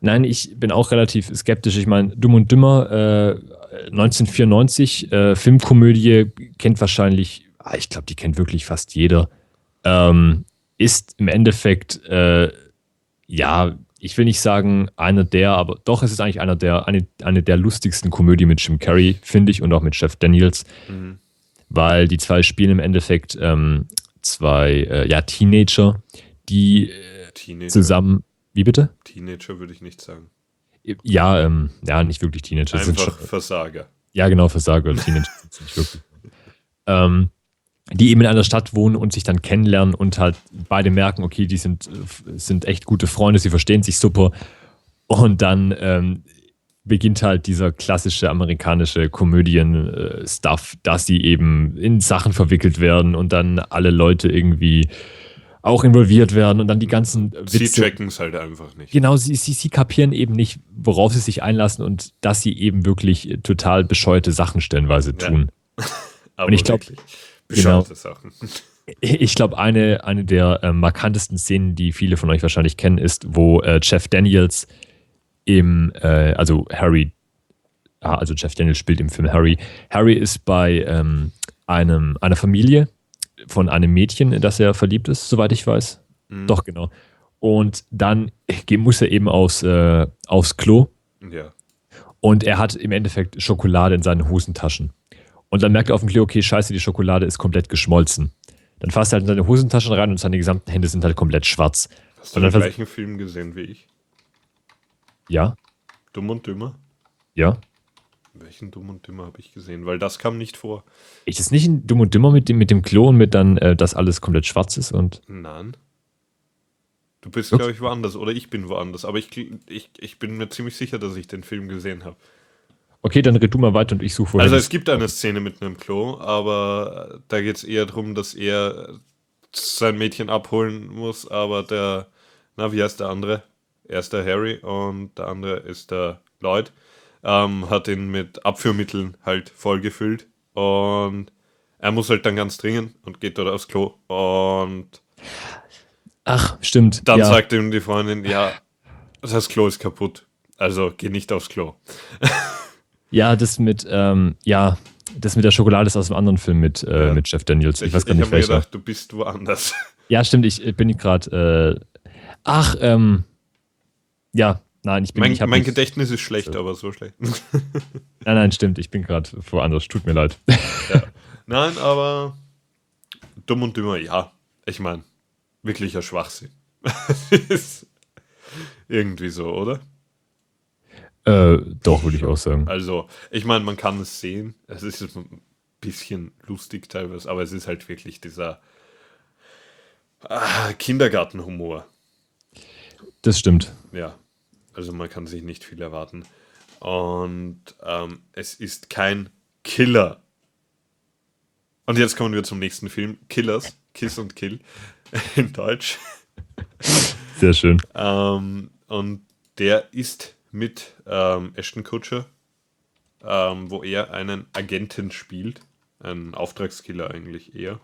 D: Nein, ich bin auch relativ skeptisch. Ich meine, Dumm und Dümmer, äh, 1994, äh, Filmkomödie, kennt wahrscheinlich, ah, ich glaube, die kennt wirklich fast jeder. Ähm, ist im Endeffekt, äh, ja, ich will nicht sagen einer der, aber doch, es ist eigentlich einer der, eine, eine der lustigsten Komödien mit Jim Carrey, finde ich, und auch mit Chef Daniels,
C: Mhm.
D: Weil die zwei spielen im Endeffekt ähm, zwei, äh, ja, Teenager, die äh,
C: Teenager.
D: zusammen, wie bitte?
C: Teenager würde ich nicht sagen.
D: Ja, ähm, ja, nicht wirklich Teenager. das sind
C: Einfach
D: schon-
C: Versager.
D: ja, genau, Versager oder Teenager. nicht wirklich. ähm, die eben in einer Stadt wohnen und sich dann kennenlernen und halt beide merken, okay, die sind, äh, sind echt gute Freunde, sie verstehen sich super. Und dann ähm, beginnt halt dieser klassische amerikanische Komödien-Stuff, dass sie eben in Sachen verwickelt werden und dann alle Leute irgendwie auch involviert werden und dann die ganzen
C: Sie
D: Witze.
C: checken es halt einfach nicht.
D: Genau, sie, sie, sie kapieren eben nicht, worauf sie sich einlassen und dass sie eben wirklich äh, total bescheuerte Sachen stellenweise
C: Ja.
D: tun.
C: Aber
D: und ich glaub,
C: wirklich bescheuerte Sachen.
D: Ich glaube, eine, eine der äh, markantesten Szenen, die viele von euch wahrscheinlich kennen, ist, wo äh, Jeff Daniels im, äh, also Harry, ah, also Jeff Daniels spielt im Film Harry. Harry ist bei ähm, einem, einer Familie von einem Mädchen, in das er verliebt ist, soweit ich weiß. Doch, genau. Und dann muss er eben aufs, äh, aufs Klo
C: Ja.
D: und er hat im Endeffekt Schokolade in seinen Hosentaschen. Und dann merkt er auf dem Klo, okay, scheiße, die Schokolade ist komplett geschmolzen. Dann fasst er halt in seine Hosentaschen rein und seine gesamten Hände sind halt komplett schwarz.
C: Hast du den gleichen Film gesehen wie ich?
D: Ja,
C: Dumm und Dümmer?
D: ja.
C: Welchen Dumm und Dümmer habe ich gesehen? Weil das kam nicht vor.
D: Ist es nicht ein Dumm und Dümmer mit dem, mit dem Klo und mit dann, äh, dass alles komplett schwarz ist und.
C: Nein. Du bist, glaube ich, woanders. Oder ich bin woanders. Aber ich, ich, ich bin mir ziemlich sicher, dass ich den Film gesehen habe.
D: Okay, dann red du mal weiter und ich suche vorher.
C: Also es gibt eine Szene mit einem Klo, aber da geht es eher darum, dass er sein Mädchen abholen muss, aber der, na, wie heißt der andere? Er ist der Harry und der andere ist der Lloyd. Ähm, hat ihn mit Abführmitteln halt vollgefüllt und er muss halt dann ganz dringend und geht dort aufs Klo und
D: Ach, stimmt.
C: dann
D: ja.
C: sagt ihm die Freundin, ja, das Klo ist kaputt. Also geh nicht aufs Klo.
D: Ja, das mit, ähm, ja, das mit der Schokolade ist aus einem anderen Film mit, äh,
C: Ja.
D: mit Jeff Daniels. Ich,
C: Ich,
D: weiß gar
C: ich
D: nicht
C: habe mir
D: welcher.
C: gedacht, du bist woanders.
D: Ja, stimmt, ich bin gerade. Äh, ach, ähm. Ja, nein, ich bin
C: Mein,
D: ich
C: mein
D: mich-
C: Gedächtnis ist schlecht, aber so schlecht.
D: Nein, nein, stimmt, ich bin gerade woanders. Tut mir leid.
C: Nein, aber dumm und dümmer, ja. Ich meine, wirklicher Schwachsinn. irgendwie so, oder?
D: äh, doch, würde ich auch sagen.
C: Also, ich meine, man kann es sehen. Es ist ein bisschen lustig teilweise, aber es ist halt wirklich dieser ah, Kindergartenhumor.
D: Das stimmt.
C: Ja, also man kann sich nicht viel erwarten. Und ähm, es ist kein Killer. Und jetzt kommen wir zum nächsten Film. Killers, Kiss und Kill in Deutsch.
D: Sehr schön.
C: Ähm, und der ist mit ähm, Ashton Kutcher, ähm, wo er einen Agenten spielt. Ein Auftragskiller eigentlich eher.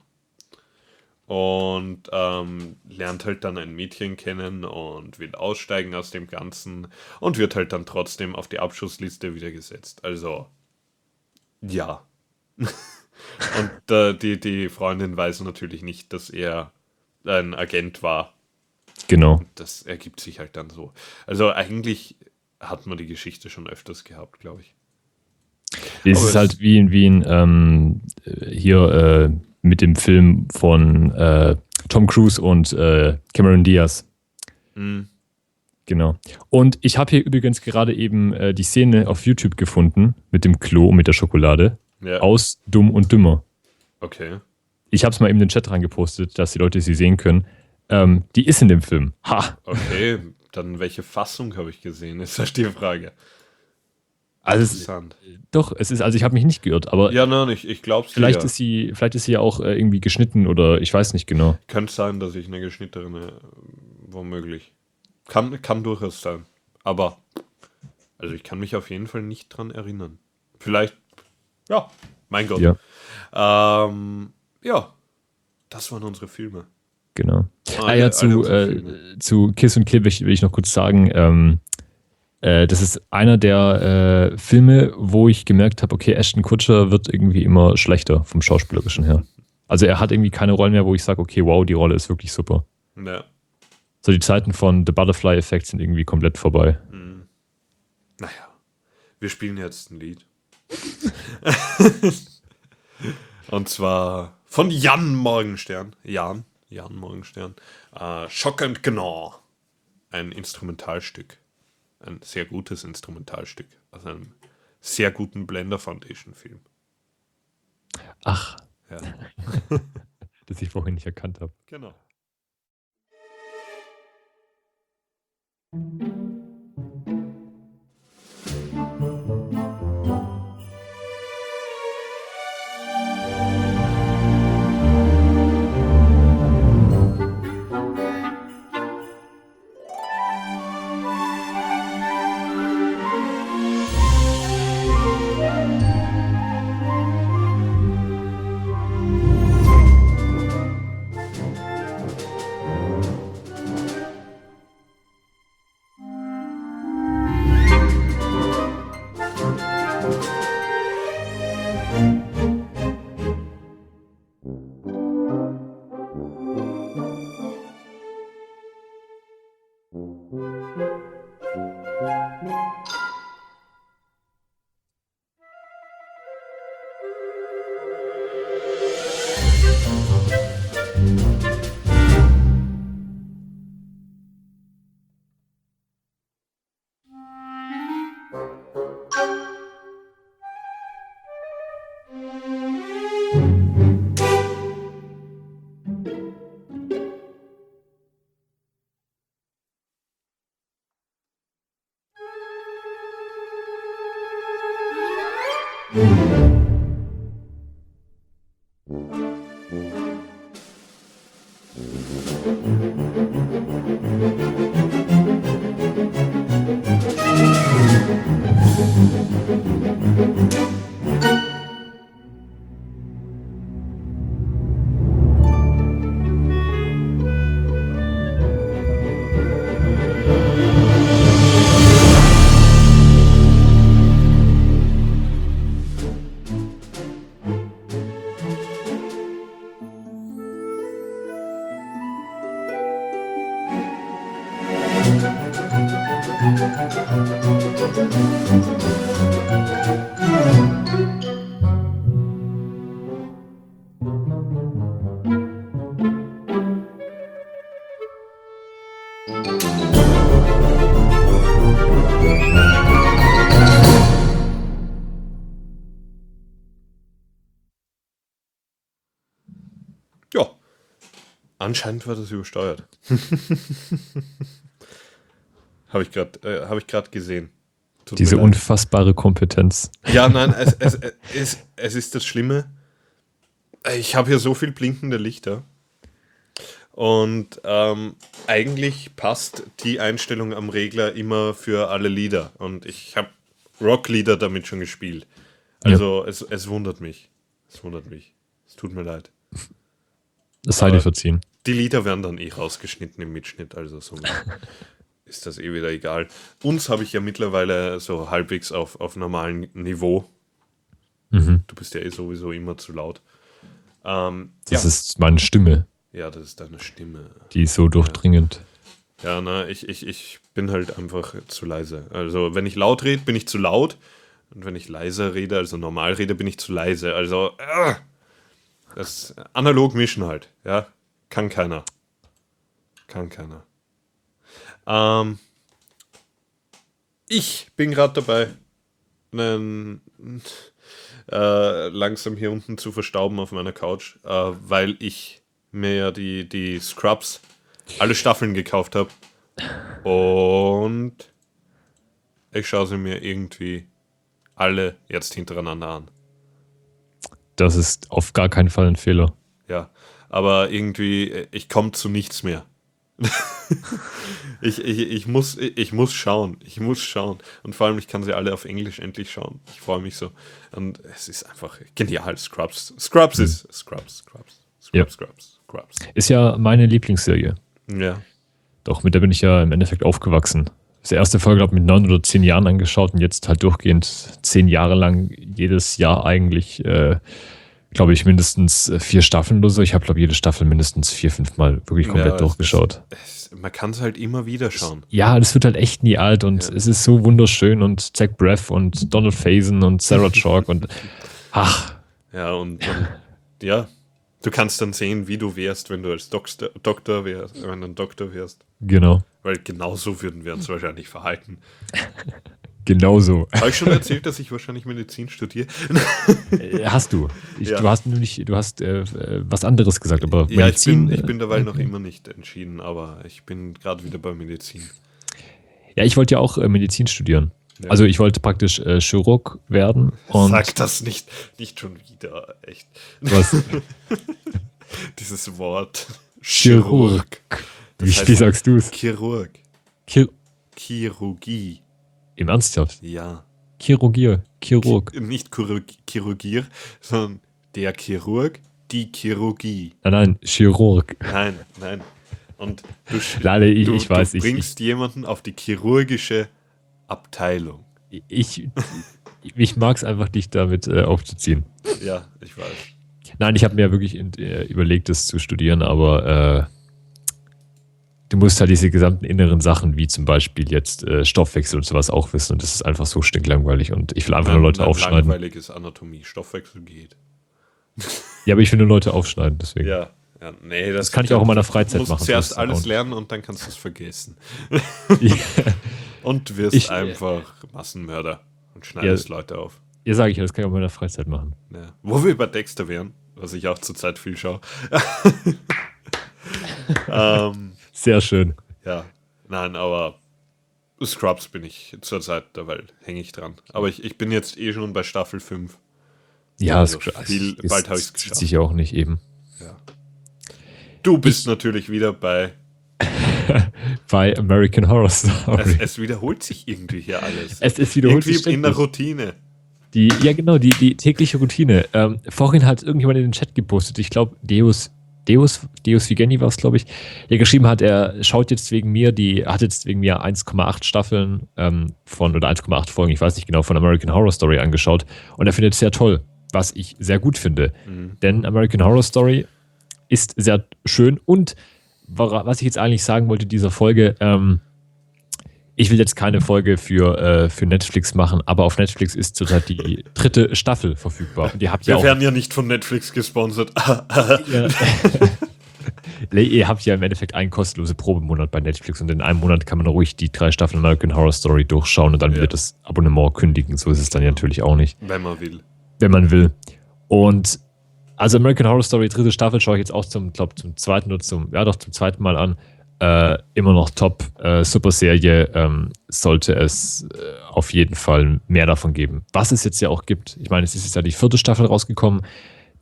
C: Und ähm, lernt halt dann ein Mädchen kennen und will aussteigen aus dem Ganzen und wird halt dann trotzdem auf die Abschussliste wieder gesetzt. Also, ja. und äh, die, die Freundin weiß natürlich nicht, dass er ein Agent war
D: Genau.
C: das ergibt sich halt dann so. Also eigentlich hat man die Geschichte schon öfters gehabt, glaube ich.
D: Es
C: Aber
D: ist
C: es-
D: halt wie, in- wie in, ähm, äh, hier äh, mit dem Film von äh, Tom Cruise und äh, Cameron Diaz.
C: Mhm.
D: Genau. Und ich habe hier übrigens gerade eben äh, die Szene auf YouTube gefunden mit dem Klo und mit der Schokolade
C: Ja,
D: aus Dumm und Dümmer.
C: okay.
D: Ich habe es mal eben in den Chat reingepostet, dass die Leute sie sehen können. Ähm, die ist in dem Film. Ha!
C: Okay, dann welche Fassung habe ich gesehen? Ist das die Frage.
D: Also es,
C: Interessant.
D: doch, es ist, also ich habe mich nicht geirrt, aber
C: Ja, nein, ich, ich glaube es
D: vielleicht
C: ja.
D: ist sie, vielleicht ist sie ja auch äh, irgendwie geschnitten oder ich weiß nicht genau.
C: Könnte sein, dass ich eine geschnittene, äh, womöglich. Kann, kann durchaus sein. Aber, also ich kann mich auf jeden Fall nicht dran erinnern. Vielleicht, ja, mein Gott.
D: Ja.
C: Ähm, ja, das waren unsere Filme.
D: Genau. ah
C: Alle-
D: ja, zu, äh, zu Kiss und Kill will ich, will ich noch kurz sagen, ähm, äh, das ist einer der äh, Filme, wo ich gemerkt habe, okay, Ashton Kutcher wird irgendwie immer schlechter vom Schauspielerischen her. Also er hat irgendwie keine Rollen mehr, wo ich sage, okay, wow, die Rolle ist wirklich super.
C: Ja.
D: So die Zeiten von The Butterfly Effect sind irgendwie komplett vorbei.
C: Naja, wir spielen jetzt ein Lied. Und zwar von Jan Morgenstern. Jan, Jan Morgenstern. Äh, Schock and Gnaw. Ein Instrumentalstück. Ein sehr gutes Instrumentalstück. Aus einem sehr guten Blender Foundation Film.
D: Ach,
C: Ja,
D: das ich vorhin nicht erkannt habe.
C: genau. Ja, anscheinend war das übersteuert. Habe ich gerade äh, hab ich gesehen. Tut
D: Diese unfassbare Kompetenz.
C: Ja, nein, es, es, es, es, es ist das Schlimme. Ich habe hier so viel blinkende Lichter. Und ähm, eigentlich passt die Einstellung am Regler immer für alle Lieder. Und ich habe Rock-Lieder damit schon gespielt. Also es, es wundert mich. Es wundert mich. Es tut mir leid.
D: Das sei dir verziehen.
C: Die Lieder werden dann eh rausgeschnitten im Mitschnitt, also so ist das eh wieder egal. Uns habe ich ja mittlerweile so halbwegs auf, auf normalem Niveau.
D: Mhm.
C: Du bist ja eh sowieso immer zu laut. Ähm,
D: Das
C: ja.
D: ist meine Stimme,
C: ja, das ist deine Stimme.
D: die ist so durchdringend.
C: Ja, na, ich, ich, ich bin halt einfach zu leise. Also, wenn ich laut rede, bin ich zu laut. Und wenn ich leiser rede, also normal rede, bin ich zu leise. Also, äh, das analog mischen halt. Ja, kann keiner. Kann keiner. Ähm, ich bin gerade dabei, einen, äh, langsam hier unten zu verstauben auf meiner Couch, äh, weil ich mir ja die, die Scrubs alle Staffeln gekauft habe. Und ich schaue sie mir irgendwie alle jetzt hintereinander an.
D: Das ist auf gar keinen Fall ein Fehler.
C: Ja, aber irgendwie, äh, ich komme zu nichts mehr. ich, ich, ich, muss, ich muss schauen. Ich muss schauen. Und vor allem, ich kann sie alle auf Englisch endlich schauen. Ich freue mich so. Und es ist einfach genial. Scrubs. Scrubs ist Scrubs, Scrubs. Scrubs,
D: Ja.
C: Scrubs, Scrubs.
D: Ist ja meine Lieblingsserie.
C: Ja.
D: Doch, mit der bin ich ja im Endeffekt aufgewachsen. Das erste Folge, glaube ich, mit neun oder zehn Jahren angeschaut und jetzt halt durchgehend zehn Jahre lang jedes Jahr eigentlich, äh, glaube ich, mindestens äh, vier Staffeln oder so. Ich habe, glaube ich, jede Staffel mindestens vier, fünf Mal wirklich komplett
C: Ja, es
D: durchgeschaut.
C: Es, man kann es halt immer wieder schauen.
D: Ja, das wird halt echt nie alt und
C: Ja.
D: es ist so wunderschön und Zach Braff und Donald Faison und Sarah Chalk und ach,
C: Ja, und, und ja, du kannst dann sehen, wie du wärst, wenn du als Doktor, Doktor wärst, wenn du ein Doktor wärst.
D: genau,
C: Weil genauso würden wir uns wahrscheinlich verhalten.
D: genauso.
C: Habe ich schon erzählt, dass ich wahrscheinlich Medizin studiere?
D: Äh, Hast du. Ich,
C: Ja.
D: Du hast nämlich, du hast äh, äh, was anderes gesagt, aber
C: Ja, ich
D: Medizin.
C: bin, ich
D: äh,
C: bin dabei noch immer nicht entschieden, aber ich bin gerade wieder bei Medizin.
D: Ja, ich wollte ja auch äh, Medizin studieren.
C: Ja.
D: Also ich wollte praktisch äh, Chirurg werden
C: Sag das nicht, nicht schon wieder, echt.
D: was
C: Dieses Wort.
D: Chirurg. Wie,
C: heißt-
D: wie sagst du es?
C: Chirurg.
D: Chir
C: Chirurgie.
D: Im Ernsthaft?
C: Ja.
D: Chirurgier, Chirurg.
C: Nicht Chirurg Chirurgier, sondern der Chirurg, die Chirurgie.
D: Nein, nein, Chirurg.
C: Nein, nein. Und du,
D: Lale, ich-
C: du,
D: ich weiß,
C: du
D: ich-
C: bringst jemanden auf die chirurgische Abteilung.
D: Ich, ich mag es einfach, dich damit äh, aufzuziehen.
C: Ja, ich weiß.
D: Nein, ich habe mir wirklich in, äh, überlegt, das zu studieren, aber äh, du musst halt diese gesamten inneren Sachen, wie zum Beispiel jetzt äh, Stoffwechsel und sowas auch wissen. Und das ist einfach so stinklangweilig. Und ich will einfach nur Leute aufschneiden.
C: Langweiliges Anatomie. Stoffwechsel geht.
D: Ja, aber ich will nur Leute aufschneiden, deswegen.
C: Ja. ja nee, das,
D: Das kann ich auch in meiner Freizeit
C: musst
D: machen,
C: zuerst
D: das ist
C: alles lernen und dann kannst du es vergessen.
D: Ja.
C: Und wirst
D: Ich-
C: einfach Massenmörder und schneidest Leute auf.
D: Ja, sage ich ja, das kann ich auch in meiner Freizeit machen.
C: Ja. Wo wir bei Dexter wären, was ich auch zurzeit viel schaue. ähm,
D: Sehr schön.
C: ja, nein, aber Scrubs bin ich zurzeit dabei, hänge ich dran. Aber ich, ich bin jetzt eh schon bei Staffel 5.
D: Ja,
C: Also
D: es,
C: viel-
D: es,
C: bald hab
D: es
C: ich's
D: zieht
C: geschafft.
D: sich ja auch nicht eben.
C: Du bist natürlich wieder bei.
D: Bei American Horror
C: Es,
D: Story.
C: es wiederholt sich irgendwie hier alles.
D: Es, es wiederholt
C: irgendwie
D: sich
C: in der. Routine.
D: Die, ja, genau, die, die tägliche Routine. Ähm, vorhin hat irgendjemand in den Chat gepostet, ich glaube, Deus, Deus, Deus Vigeni war es, glaube ich, der geschrieben hat, er schaut jetzt wegen mir, die hat jetzt wegen mir 1,8 Staffeln ähm, von, oder 1,8 Folgen, ich weiß nicht genau, von American Horror Story angeschaut. Und er findet es sehr toll, was ich sehr gut finde. Denn American Horror Story ist sehr schön. Und was ich jetzt eigentlich sagen wollte dieser Folge, ähm, ich will jetzt keine Folge für, äh, für Netflix machen, aber auf Netflix ist zurzeit die dritte Staffel verfügbar. Und ihr habt ja
C: Wir
D: auch,
C: werden ja nicht von Netflix gesponsert.
D: ihr, ihr habt ja im Endeffekt einen kostenlosen Probemonat bei Netflix und in einem Monat kann man ruhig die drei Staffeln American Horror Story durchschauen und dann
C: Ja.
D: wird das Abonnement kündigen. So ist es dann ja natürlich auch nicht
C: Wenn man will.
D: wenn man will. Und also American Horror Story dritte Staffel schaue ich jetzt auch zum, glaube zum zweiten oder zum, ja doch zum zweiten Mal an. Äh, immer noch top, äh, super Serie. Ähm, sollte es äh, auf jeden Fall mehr davon geben. Was es jetzt ja auch gibt. Ich meine, es ist jetzt ja die vierte Staffel rausgekommen,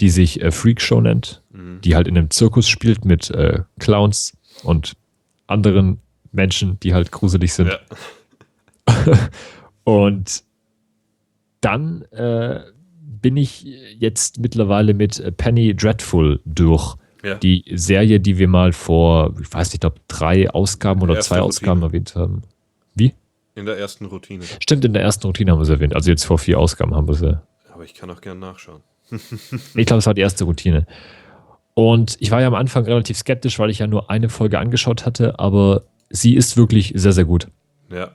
D: die sich äh, Freak Show nennt, die halt in einem Zirkus spielt mit äh, Clowns und anderen Menschen, die halt gruselig sind.
C: Ja.
D: Und dann äh, bin ich jetzt mittlerweile mit Penny Dreadful durch.
C: Ja.
D: Die Serie, die wir mal vor, ich weiß nicht, ich glaube, drei Ausgaben oder zwei Ausgaben
C: Routine.
D: erwähnt haben. Wie?
C: In der ersten Routine.
D: Stimmt, in der ersten Routine haben wir sie erwähnt. Also jetzt vor vier Ausgaben haben wir sie.
C: Aber ich kann auch gern nachschauen.
D: Ich glaube, es war die erste Routine. Und ich war ja am Anfang relativ skeptisch, weil ich ja nur eine Folge angeschaut hatte, aber sie ist wirklich sehr, sehr gut.
C: Ja.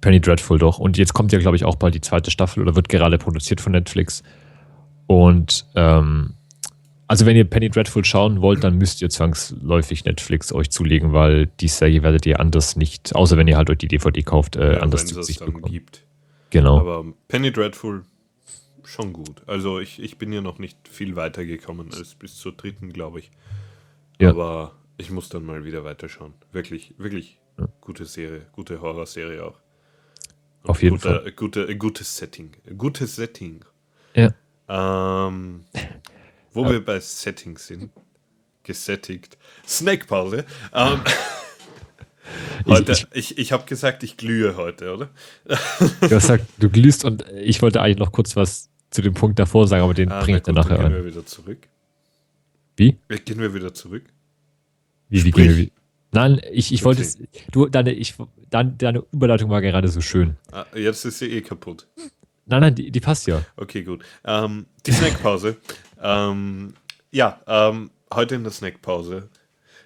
D: Penny Dreadful doch. Und jetzt kommt ja, glaube ich, auch bald die zweite Staffel oder wird gerade produziert von Netflix. Und ähm, also wenn ihr Penny Dreadful schauen wollt, dann müsst ihr zwangsläufig Netflix euch zulegen, weil die Serie werdet ihr anders nicht, außer wenn ihr halt euch die DVD kauft, äh,
C: ja
D: anders
C: wenn
D: zu sich
C: dann
D: bekommen.
C: gibt.
D: Genau.
C: Aber Penny Dreadful schon gut. Also ich, ich bin ja noch nicht viel weiter gekommen als bis zur dritten, glaube ich.
D: Ja.
C: Aber Ich muss dann mal wieder weiterschauen. Wirklich, wirklich gute Serie, gute Horrorserie auch. Und
D: Auf jeden
C: guter,
D: Fall.
C: Gute, gutes Setting. Gutes Setting.
D: Ja.
C: Ähm, wo wir bei Settings sind. Gesättigt. Snackpause. Ähm, heute,
D: ich-
C: ich, ich, habe gesagt, ich glühe heute, oder?
D: Du hast gesagt, du glühst und ich wollte eigentlich noch kurz was zu dem Punkt davor sagen, aber den
C: Ah,
D: bringe ich dann nachher
C: dann gehen wir wieder zurück.
D: Wie?
C: Äh, Gehen wir wieder zurück?
D: Wie, wie gehen wir? Wie? Nein, ich, ich wollte es. Du, deine, ich, dein, deine Überleitung war gerade so schön.
C: Ah, jetzt ist sie eh kaputt.
D: Nein, nein, die, die passt ja.
C: Okay, gut. Ähm, die Snackpause. Ähm, ja, ähm, heute in der Snackpause.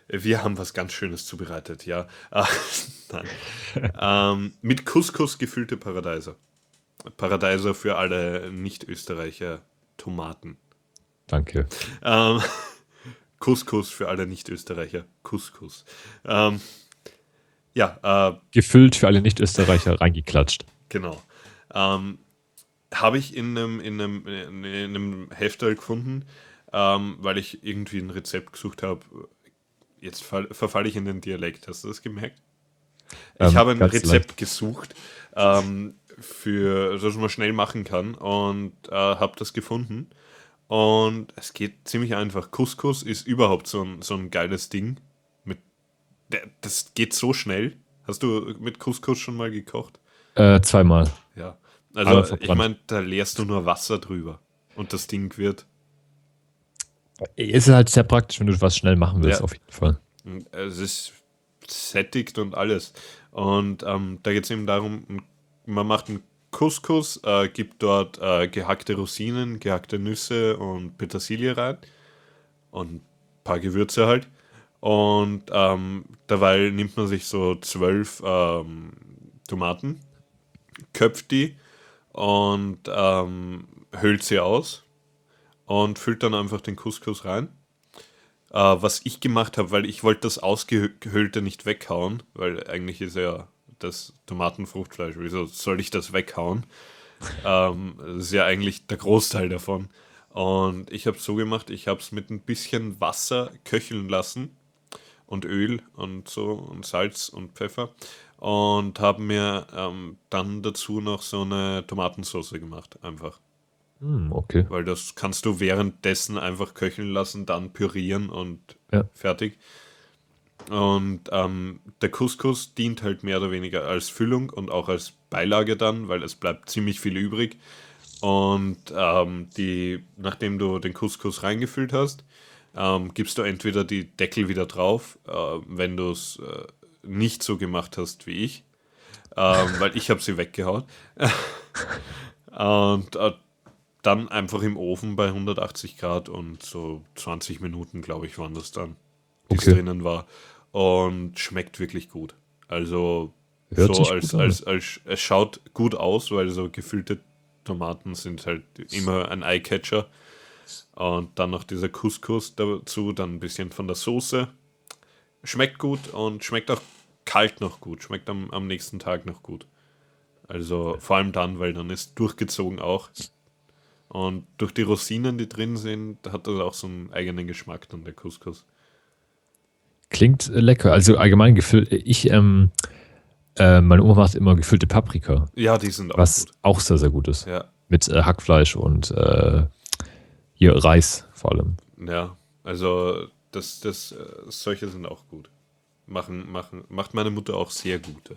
C: Wir haben was ganz Schönes zubereitet, ja. Nein. ähm, mit Couscous gefüllte Paradeiser. Paradeiser für alle Nicht-Österreicher Tomaten.
D: Danke.
C: Ähm, Couscous für alle Nicht-Österreicher Couscous. Ähm, ja, äh,
D: Gefüllt für alle Nicht-Österreicher reingeklatscht.
C: Genau. Ähm, Habe ich in einem, in, einem, in einem Heftal gefunden, ähm, weil ich irgendwie ein Rezept gesucht habe. Jetzt fall, verfalle ich in den Dialekt. Hast du das gemerkt? Ich
D: Ähm,
C: habe ein Rezept gesucht, ähm, für das man schnell machen kann und äh, habe das gefunden. Und es geht ziemlich einfach. Couscous ist überhaupt so ein, so ein geiles Ding. Mit, das geht so schnell. Hast du mit Couscous schon mal gekocht?
D: Äh, zweimal.
C: Ja. Also, ich meine, da leerst du nur Wasser drüber. Und das Ding wird.
D: Es ist halt sehr praktisch, wenn du was schnell machen willst,
C: Ja.
D: auf jeden Fall.
C: Es ist sättigt und alles. Und ähm, da geht es eben darum, man macht einen Couscous, äh, gibt dort äh, gehackte Rosinen, gehackte Nüsse und Petersilie rein. Und ein paar Gewürze halt. Und ähm, dabei nimmt man sich so zwölf ähm, Tomaten, köpft die und ähm, höhlt sie aus und füllt dann einfach den Couscous rein. Äh, was ich gemacht habe, weil ich wollte das Ausgehöhlte nicht weghauen, weil eigentlich ist ja das Tomatenfruchtfleisch, wieso soll ich das weghauen? ähm, das ist ja eigentlich der Großteil davon. Und ich habe es so gemacht, ich habe es mit ein bisschen Wasser köcheln lassen und Öl und so und Salz und Pfeffer und habe mir ähm, dann dazu noch so eine Tomatensauce gemacht, einfach.
D: Hm, okay.
C: Weil das kannst du währenddessen einfach köcheln lassen, dann pürieren und
D: Ja.
C: fertig. Und ähm, der Couscous dient halt mehr oder weniger als Füllung und auch als Beilage dann, weil es bleibt ziemlich viel übrig. Und ähm, die, nachdem du den Couscous reingefüllt hast, ähm, gibst du entweder die Deckel wieder drauf, äh, wenn du es äh, nicht so gemacht hast wie ich, ähm, weil ich habe sie weggehauen. und äh, dann einfach im Ofen bei 180 Grad und so 20 Minuten, glaube ich, waren das dann, die
D: Okay.
C: drinnen war. Und schmeckt wirklich gut. Also
D: Hört
C: so als, als, als es schaut gut aus, weil so gefüllte Tomaten sind halt immer ein Eyecatcher. Und dann noch dieser Couscous dazu, dann ein bisschen von der Soße. Schmeckt gut und schmeckt auch kalt noch gut. Schmeckt am, am nächsten Tag noch gut. Also vor allem dann, weil dann ist durchgezogen auch. Und durch die Rosinen, die drin sind, hat das auch so einen eigenen Geschmack dann der Couscous.
D: Klingt äh, lecker. Also allgemein gefüllt. Ich, ähm, äh, meine Oma macht immer gefüllte Paprika,
C: Ja, die sind auch
D: was
C: gut.
D: auch sehr, sehr gut ist.
C: Ja,
D: Mit äh, Hackfleisch und äh, hier Reis vor allem.
C: ja. Also das, das, äh, solche sind auch gut. Machen, machen, macht meine Mutter auch sehr gute.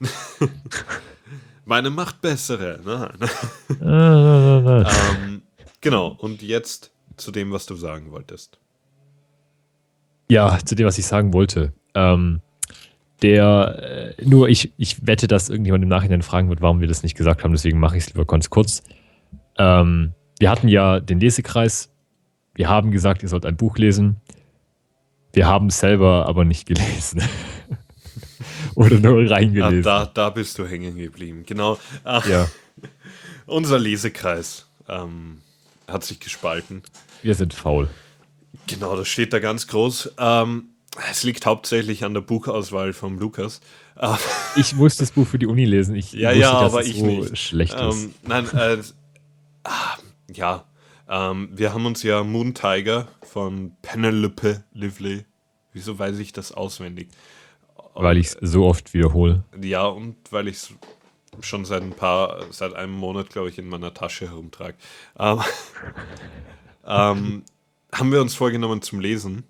C: meine macht bessere. Nein.
D: Äh,
C: ähm, genau, und jetzt zu dem, was du sagen wolltest.
D: Ja, zu dem, was ich sagen wollte. Ähm, der, äh, nur ich, ich wette, dass irgendjemand im Nachhinein fragen wird, warum wir das nicht gesagt haben, deswegen mache ich es lieber ganz kurz. Ähm, wir hatten ja den Lesekreis. Wir haben gesagt, ihr sollt ein Buch lesen. Wir haben es selber aber nicht gelesen. Oder nur
C: Ah,
D: reingelesen.
C: da, da bist du hängen geblieben. Genau. Ah,
D: ja,
C: Unser Lesekreis ähm, hat sich gespalten.
D: wir sind faul.
C: Genau, das steht da ganz groß. Ähm, es liegt hauptsächlich an der Buchauswahl vom Lukas. Äh,
D: Ich muss das Buch für die Uni lesen. Ich
C: Ja,
D: wusste,
C: ja, aber
D: es
C: ich
D: so
C: nicht.
D: schlecht ist.
C: ähm, nein, äh, ah, ja. Ähm, wir haben uns ja Moon Tiger von Penelope Lively, Wieso weiß ich das auswendig?
D: weil ich es so oft wiederhole.
C: Ja, und weil ich es schon seit ein paar, seit einem Monat, glaube ich, in meiner Tasche herumtrage. Ähm, ähm, haben wir uns vorgenommen zum Lesen.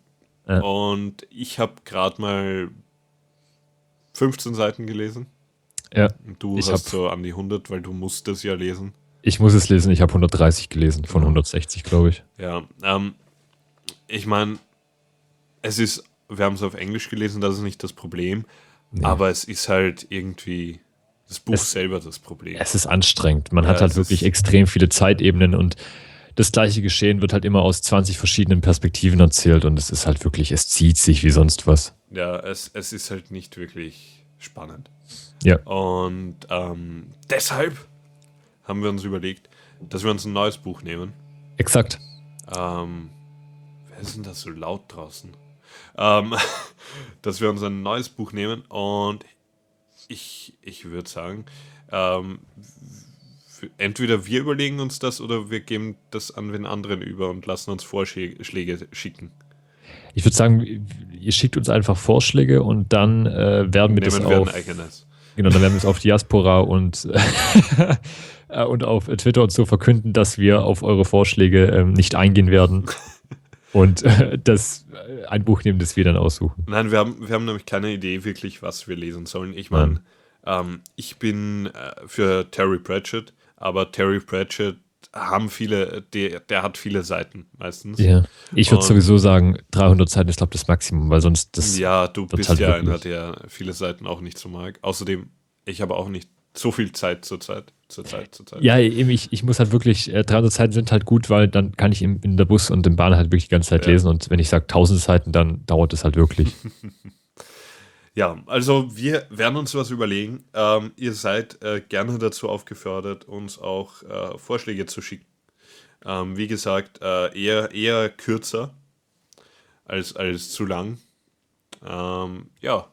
D: Ja.
C: Und ich habe gerade mal 15 Seiten gelesen.
D: Ja,
C: Und du
D: Ich
C: hast so an die 100, weil du musst es ja lesen.
D: Ich muss es lesen. Ich habe 130 gelesen von 160, glaube ich.
C: Ja, ähm, ich meine, es ist, wir haben es auf Englisch gelesen, das ist nicht das Problem, aber es ist halt irgendwie das Buch
D: Es-
C: selber das Problem.
D: Es ist anstrengend. Man
C: Ja,
D: hat halt wirklich extrem viele Zeitebenen und das gleiche Geschehen wird halt immer aus 20 verschiedenen Perspektiven erzählt und es ist halt wirklich, es zieht sich wie sonst was.
C: Ja, es, es ist halt nicht wirklich spannend.
D: Ja.
C: Und ähm, deshalb haben wir uns überlegt, dass wir uns ein neues Buch nehmen.
D: Exakt.
C: Ähm, wer ist denn das so laut draußen? Ähm, dass wir uns ein neues Buch nehmen und ich, ich würde sagen, ähm, entweder wir überlegen uns das oder wir geben das an den anderen über und lassen uns Vorschläge schicken.
D: Ich würde sagen, ihr schickt uns einfach Vorschläge und dann äh, werden wir das
C: Nehmen wir ein
D: auf, genau, dann werden wir es auf Diaspora und, äh, und auf Twitter und so verkünden, dass wir auf eure Vorschläge ähm, nicht eingehen werden und äh, das äh, ein Buch nehmen, das wir dann aussuchen.
C: Nein, wir haben, wir haben nämlich keine Idee wirklich, was wir lesen sollen. Ich meine, ähm, ich bin äh, für Terry Pratchett, aber Terry Pratchett haben viele, der, der hat viele Seiten meistens.
D: Ja. Ich würde sowieso sagen, 300 Seiten ist, glaube ich, das Maximum, weil sonst das.
C: Ja, du bist
D: halt
C: ja einer, der viele Seiten auch nicht so mag. Außerdem, ich habe auch nicht so viel Zeit zur Zeit. Zur Zeit, zur Zeit.
D: Ja, eben, ich, ich muss halt wirklich, äh, 300 Seiten sind halt gut, weil dann kann ich im, in der Bus und im Bahn halt wirklich die ganze Zeit
C: Ja.
D: lesen und wenn ich sage 1000 Seiten, dann dauert es halt wirklich.
C: Ja, also wir werden uns was überlegen. Ähm, ihr seid äh, gerne dazu aufgefordert, uns auch äh, Vorschläge zu schicken. Ähm, wie gesagt, äh, eher, eher kürzer als, als zu lang. Ähm, ja,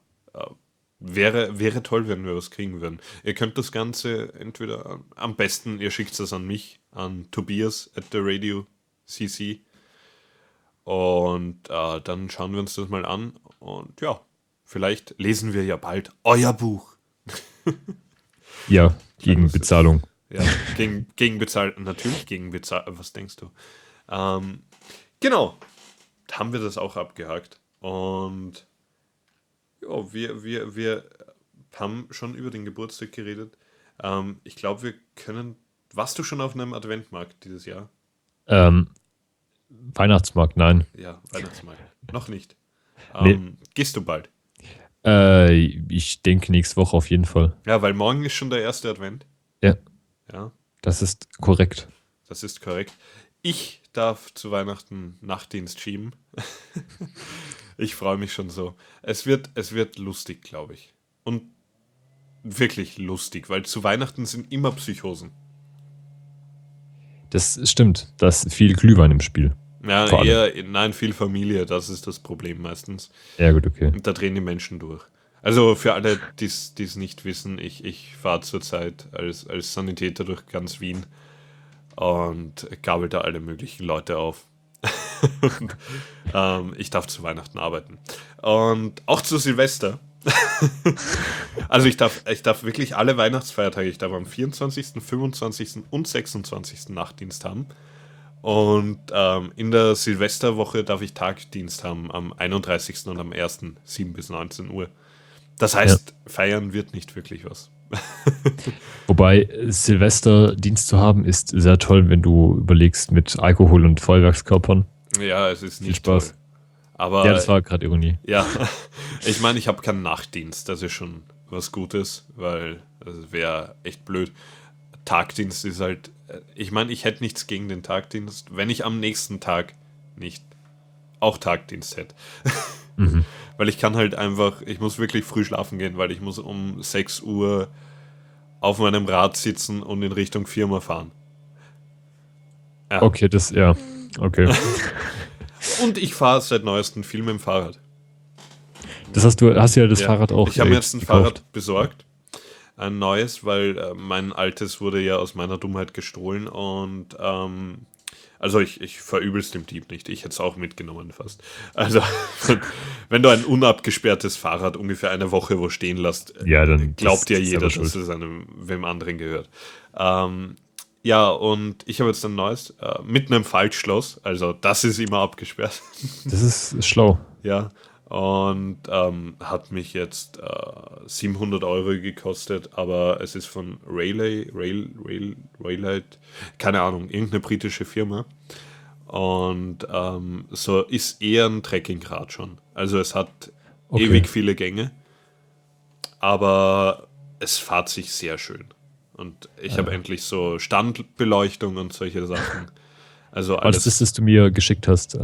C: wäre, wäre toll, wenn wir was kriegen würden. Ihr könnt das Ganze entweder am besten, ihr schickt es an mich, an Tobias at the Radio CC. Und äh, dann schauen wir uns das mal an. Und ja, vielleicht lesen wir ja bald euer Buch.
D: Ja, gegen
C: das
D: Bezahlung.
C: Ja, gegen, gegen bezahlt, natürlich gegen bezahlt. Was denkst du? Ähm, genau, haben wir das auch abgehakt. Und ja, wir, wir, wir haben schon über den Geburtstag geredet. Ähm, ich glaube, wir können. Warst du schon auf einem Adventmarkt dieses Jahr?
D: Ähm, Weihnachtsmarkt, nein.
C: Ja, Weihnachtsmarkt. Noch nicht.
D: Nee.
C: Ähm, Gehst du bald?
D: Äh, ich denke nächste Woche auf jeden Fall.
C: Ja, weil morgen ist schon der erste Advent.
D: Ja,
C: Ja,
D: das ist korrekt.
C: das ist korrekt. Ich darf zu Weihnachten Nachtdienst schieben. ich freue mich schon so. Es wird, es wird lustig, glaube ich. Und wirklich lustig, weil zu Weihnachten sind immer Psychosen.
D: Das stimmt. Da ist viel Glühwein im Spiel.
C: Ja, eher, nein, viel Familie, das ist das Problem meistens.
D: Ja, gut, okay.
C: Und da drehen die Menschen durch. Also für alle, die es nicht wissen, ich, ich fahre zurzeit als, als Sanitäter durch ganz Wien und gabel da alle möglichen Leute auf. ähm, ich darf zu Weihnachten arbeiten. Und auch zu Silvester. also ich darf, ich darf wirklich alle Weihnachtsfeiertage, ich darf am 24., 25. und 26. Nachtdienst haben. Und ähm, in der Silvesterwoche darf ich Tagdienst haben am 31. und am 1. 7 bis 19 Uhr. Das heißt, feiern wird nicht wirklich was.
D: Wobei äh, Silvester Dienst zu haben ist sehr toll, wenn du überlegst mit Alkohol und Feuerwerkskörpern.
C: Ja, es ist nicht
D: Spaß.
C: toll. Aber
D: ja, das war gerade Ironie.
C: ja, ich meine, ich habe keinen Nachtdienst, das ist schon was Gutes, weil das wäre echt blöd. Tagdienst ist halt, äh, ich meine, ich hätte nichts gegen den Tagdienst, wenn ich am nächsten Tag nicht auch Tagdienst hätte. Weil ich kann halt einfach, ich muss wirklich früh schlafen gehen, weil ich muss um 6 Uhr auf meinem Rad sitzen und in Richtung Firma fahren. Ja.
D: Okay, das, ja. Okay.
C: Und ich fahre seit neuestem viel mit dem Fahrrad.
D: Das hast du, hast ja das
C: Ja.
D: Fahrrad auch.
C: Ich habe
D: äh,
C: mir jetzt ein
D: gekauft.
C: Fahrrad besorgt. Ein neues, weil äh, mein altes wurde ja aus meiner Dummheit gestohlen und ähm, Also ich, ich verübel's dem Dieb nicht. Ich hätte es auch mitgenommen fast. Also wenn du ein unabgesperrtes Fahrrad ungefähr eine Woche wo stehen lässt,
D: Ja, dann
C: glaubt ja jeder, dass es einem wem anderen gehört. Ähm, ja, und ich habe jetzt ein neues äh, mit einem Faltschloss. Also das ist immer abgesperrt.
D: Das ist, schlau.
C: ja. Und ähm, hat mich jetzt äh, 700 Euro gekostet, aber es ist von Rayleigh, Rail, Rail, Rayleigh, keine Ahnung, irgendeine britische Firma. Und ähm, so ist eher ein Trekkingrad schon. Also es hat
D: Okay.
C: ewig viele Gänge, aber es fährt sich sehr schön. Und ich habe endlich so Standbeleuchtung und solche Sachen. Also
D: War das
C: alles.
D: das, das du mir geschickt hast?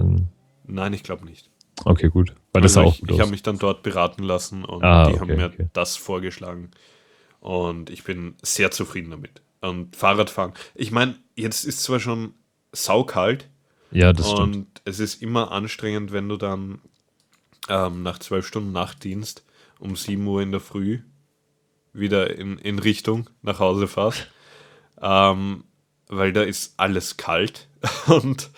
C: Nein, ich glaube nicht.
D: Okay, gut. Weil das
C: Also
D: sah auch
C: ich,
D: gut
C: ich habe mich dann dort beraten lassen und
D: Ah,
C: die
D: okay,
C: haben mir
D: okay.
C: das vorgeschlagen. Und ich bin sehr zufrieden damit. Und Fahrradfahren. Ich meine, jetzt ist zwar schon saukalt
D: ja, das stimmt.
C: und es ist immer anstrengend, wenn du dann ähm, nach zwölf Stunden Nachtdienst um 7 Uhr in der Früh wieder in, in Richtung nach Hause fährst. Ähm, weil da ist alles kalt. Und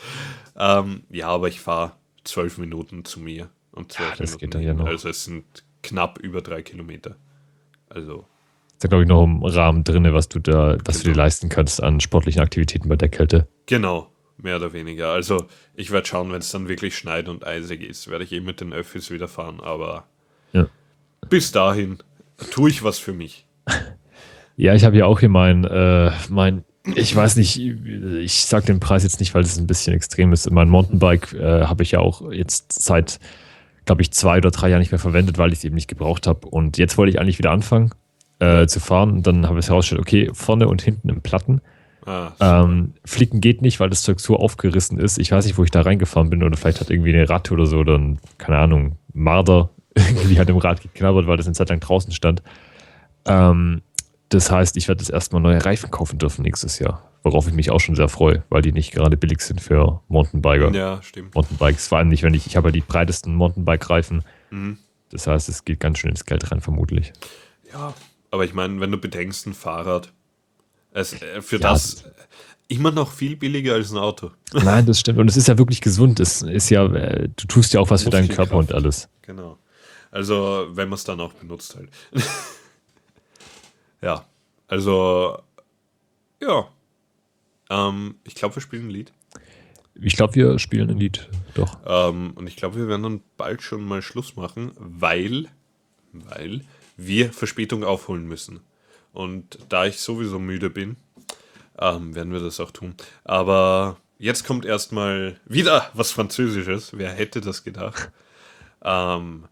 C: ähm, ja, aber ich fahre zwölf Minuten zu mir. Und zwölf
D: das
C: Minuten
D: geht dann ja noch.
C: Also es sind knapp über drei Kilometer. Also
D: Ist da, glaube ich, noch im Rahmen drin, was du da, was du dir
C: Genau.
D: leisten kannst an sportlichen Aktivitäten bei der Kälte.
C: Genau, mehr oder weniger. Also ich werde schauen, wenn es dann wirklich schneit und eisig ist, werde ich eh mit den Öffis wieder fahren. Aber
D: Ja.
C: bis dahin tue ich was für mich.
D: Ja, ich habe ja auch hier mein, äh, mein, ich weiß nicht, ich sag den Preis jetzt nicht, weil es ein bisschen extrem ist. Mein Mountainbike äh, habe ich ja auch jetzt seit, glaube ich, zwei oder drei Jahren nicht mehr verwendet, weil ich es eben nicht gebraucht habe. Und jetzt wollte ich eigentlich wieder anfangen äh, zu fahren. Und dann habe ich herausgestellt, okay, vorne und hinten im Platten.
C: Ah,
D: Ähm, Flicken geht nicht, weil das Zeug so aufgerissen ist. Ich weiß nicht, wo ich da reingefahren bin oder vielleicht hat irgendwie eine Ratte oder so oder ein, keine Ahnung, Marder irgendwie hat im Rad geknabbert, weil das eine Zeit lang draußen stand. Ähm, das heißt, ich werde jetzt erstmal neue Reifen kaufen dürfen nächstes Jahr, worauf ich mich auch schon sehr freue, weil die nicht gerade billig sind für Mountainbiker.
C: ja, stimmt.
D: Mountainbikes, vor allem nicht, wenn ich, ich habe ja die breitesten Mountainbike-Reifen.
C: Mhm.
D: Das heißt, es geht ganz schön ins Geld rein, vermutlich.
C: Ja, aber ich meine, wenn du bedenkst, ein Fahrrad, es, äh, für
D: Ja,
C: das immer noch viel billiger als ein Auto.
D: Nein, das stimmt. Und es ist ja wirklich gesund. Es ist ja, äh, du tust ja auch was für deinen. Körper und alles.
C: Genau. Also, wenn man es dann auch benutzt halt. ja, also, ja. Ähm, ich glaube, wir spielen ein Lied.
D: Ich glaube, wir spielen ein Lied. Doch.
C: Ähm, und ich glaube, wir werden dann bald schon mal Schluss machen, weil, weil wir Verspätung aufholen müssen. Und da ich sowieso müde bin, ähm, werden wir das auch tun. Aber jetzt kommt erstmal wieder was Französisches. Wer hätte das gedacht? Ähm,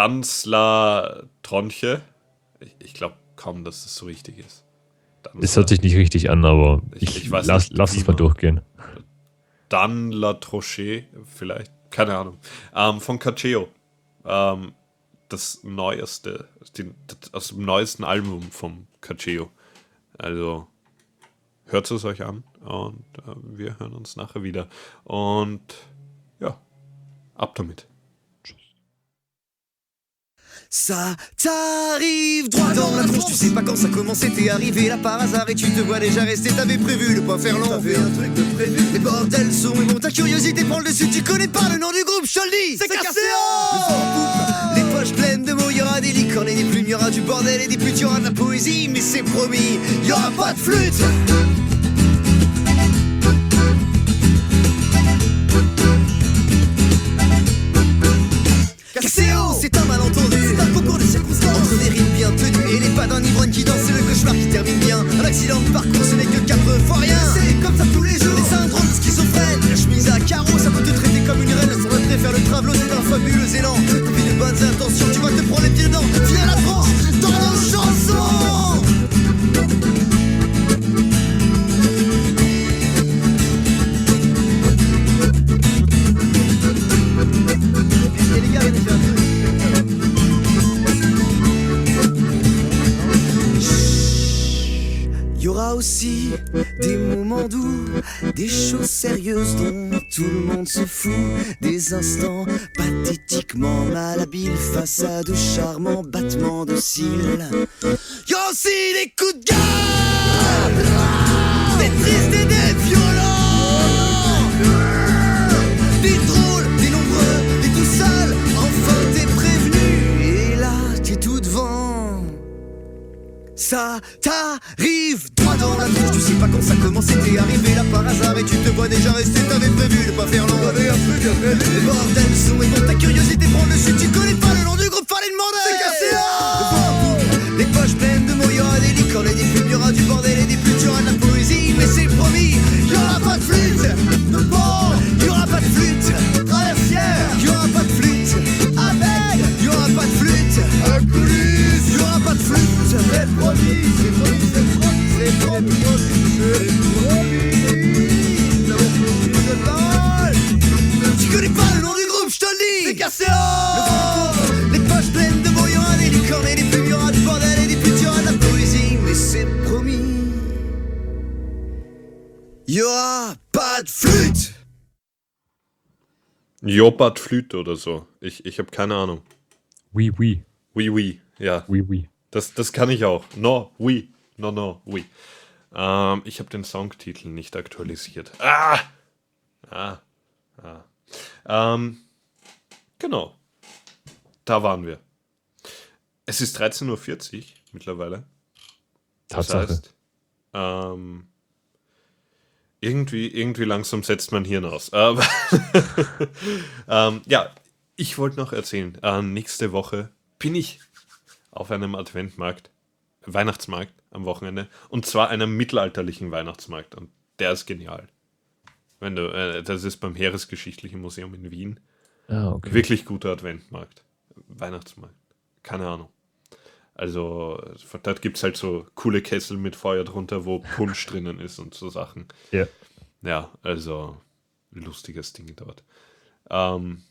C: Dans la Tronche. Ich, ich glaube kaum, dass das so richtig ist. Dans
D: Es hört sich nicht richtig an, aber
C: Ich-
D: ich,
C: ich weiß
D: lass,
C: nicht,
D: lass es mal durchgehen.
C: Dan La Troche, vielleicht, keine Ahnung. Ähm, von Cacheo. Ähm, das neueste, die, das, aus dem neuesten Album vom Cacheo. Also hört es euch an und äh, wir hören uns nachher wieder. Und ja, ab damit.
F: Ça t'arrive droit dans la tronche, tu sais pas quand ça commence, t'es arrivé là par hasard et tu te vois déjà rester, t'avais prévu de pas faire long. T'avais un truc de prévu. Les bordels sont et bon, ta curiosité prend le dessus, tu connais pas le nom du groupe, je te le dis, c'est poupe, les poches pleines de mots, y'aura des licornes et des plumes, y'aura du bordel et des putes, y'aura de la poésie, mais c'est promis, y'aura pas de flûte Casseo, c'est un malentendu. Entre des rimes bien tenues et les pas d'un ivrogne qui danse, c'est le cauchemar qui termine bien. Un accident de parcours, ce n'est que quatre fois rien. C'est comme ça tous les jours. Les syndromes schizophrènes, la chemise à carreaux, ça peut te traiter comme une reine. Ça va te faire le travelo, c'est un fabuleux élan. Depuis de bonnes intentions, tu vas te prendre les pieds dedans. Viens la tranche dans nos chansons. Aura aussi des moments doux, des choses sérieuses dont tout le monde se fout, des instants pathétiquement malhabiles face à de charmants battements de cils. Il y a aussi des coups de gueule, des tristes et des. Ça t'arrive droit dans la tronche. Tu sais pas quand ça commence, t'es arrivé là par hasard et tu te vois déjà rester. T'avais prévu de pas faire long. T'avais un truc à faire. Les bordels sont et bon, ta curiosité prend le dessus. Tu connais pas le nom du groupe, fallait demander. C'est cassé Les poches pleines de mots, y'aura des licornes et des plumes, y'aura du bordel et des putes, y'aura de la poésie, Tu connais pas le nom du groupe, je te le dis C'est cassé Les poches pleines de mots, y'aura des licornes et des plumes, y'aura du bordel et des putes, y'aura de la poésie, mais c'est promis. Y'aura pas de flûte
C: Jobat Flüte oder so. Ich, ich habe keine Ahnung.
D: Oui, oui.
C: Oui, oui. Ja,
D: Oui, oui.
C: Das, das kann ich auch. No, oui. No, no, oui. Ähm, ich habe den Songtitel nicht aktualisiert. Ah! Ah. ah. Ähm, genau. Da waren wir. Es ist 13.40 Uhr mittlerweile. Das
D: Tatsache.
C: heißt, ähm, irgendwie, irgendwie langsam setzt mein Hirn aus. Aber ähm, ja, ich wollte noch erzählen, äh, nächste Woche bin ich auf einem Adventmarkt, Weihnachtsmarkt am Wochenende, und zwar einem mittelalterlichen Weihnachtsmarkt. Und der ist genial. Wenn du, äh, das ist beim Heeresgeschichtlichen Museum in Wien.
D: Ah, okay.
C: Wirklich guter Adventmarkt. Weihnachtsmarkt. Keine Ahnung. Also, dort gibt es halt so coole Kessel mit Feuer drunter, wo Punsch drinnen ist und so Sachen.
D: Ja.
C: Ja, also lustiges Ding dort. Ähm,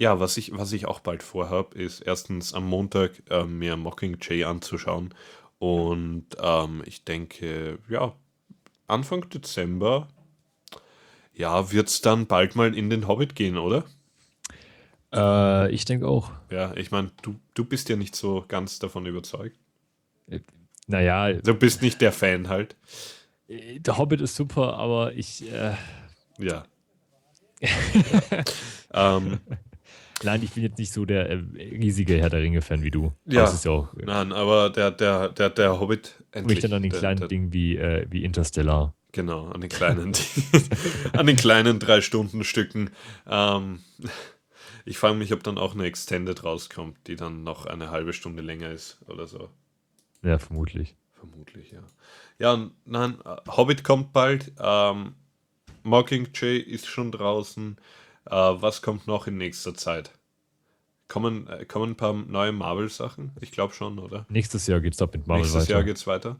C: ja, was ich, was ich auch bald vorhabe, ist erstens am Montag äh, mir Mockingjay anzuschauen. Und ähm, ich denke, ja, Anfang Dezember, ja, wird es dann bald mal in den Hobbit gehen, oder?
D: Äh, ich denke auch.
C: Ja, ich meine, du, du bist ja nicht so ganz davon überzeugt.
D: Naja,
C: Du bist nicht der Fan halt.
D: der Hobbit ist super, aber ich. Äh,
C: Ja. ähm,
D: nein, ich bin jetzt nicht so der äh, riesige Herr der Ringe-Fan wie du.
C: Ja.
D: Aber Das ist ja auch.
C: nein, aber der, der, der, der Hobbit
D: Ich möchte dann an den
C: der-
D: kleinen
C: der,
D: Dingen wie, äh, wie Interstellar.
C: Genau, an den kleinen, an den kleinen drei Stunden Stücken. Ähm, ich frage mich, ob dann auch eine Extended rauskommt, die dann noch eine halbe Stunde länger ist oder so.
D: Ja, vermutlich.
C: Vermutlich, ja. Ja, nein, äh, Hobbit kommt bald. Ähm, Mockingjay ist schon draußen. Äh, was kommt noch in nächster Zeit? Kommen, äh, kommen ein paar neue Marvel-Sachen? Ich glaube schon, oder?
D: Nächstes Jahr geht's ab mit Marvel
C: Nächstes
D: weiter.
C: Jahr geht's weiter.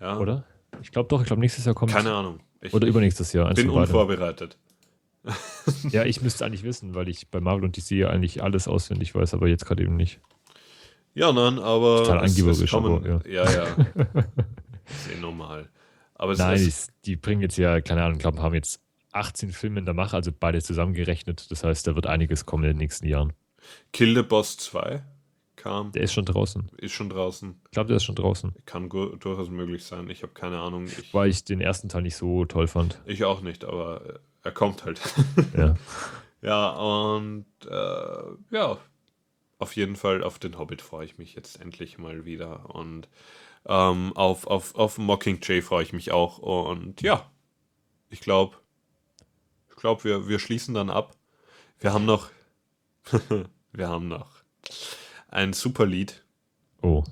C: Ja.
D: Oder? Ich glaube doch, ich glaube nächstes Jahr kommt.
C: Keine Ahnung. Ich,
D: Oder übernächstes Jahr. eins
C: bin unvorbereitet.
D: Ja, ich müsste eigentlich wissen, weil ich bei Marvel und DC ja eigentlich alles auswendig weiß, aber jetzt gerade eben nicht.
C: Ja, nein, aber.
D: Total
C: es- es
D: angeberisch,
C: kommen-
D: aber,
C: ja, ja. ist eh normal. Aber es
D: Nein,
C: ist,
D: die, die bringen jetzt ja, keine Ahnung, ich glaube, haben jetzt 18 Filme in der Mache, also beide zusammengerechnet. Das heißt, da wird einiges kommen in den nächsten Jahren.
C: Kill the Boss 2 kam,
D: Der ist schon draußen.
C: ist schon draußen.
D: Ich glaube, der ist schon draußen.
C: Kann durchaus möglich sein. Ich habe keine Ahnung. Ich,
D: Weil ich den ersten Teil nicht so toll fand.
C: ich auch nicht, aber äh, er kommt halt.
D: Ja.
C: ja, und äh, ja, auf jeden Fall auf den Hobbit freue ich mich jetzt endlich mal wieder. Und ähm, auf, auf, auf Mockingjay freue ich mich auch. Und ja, ich glaube, ich glaube, wir, wir schließen dann ab. Wir haben noch, wir haben noch ein super Lied,
D: Oh.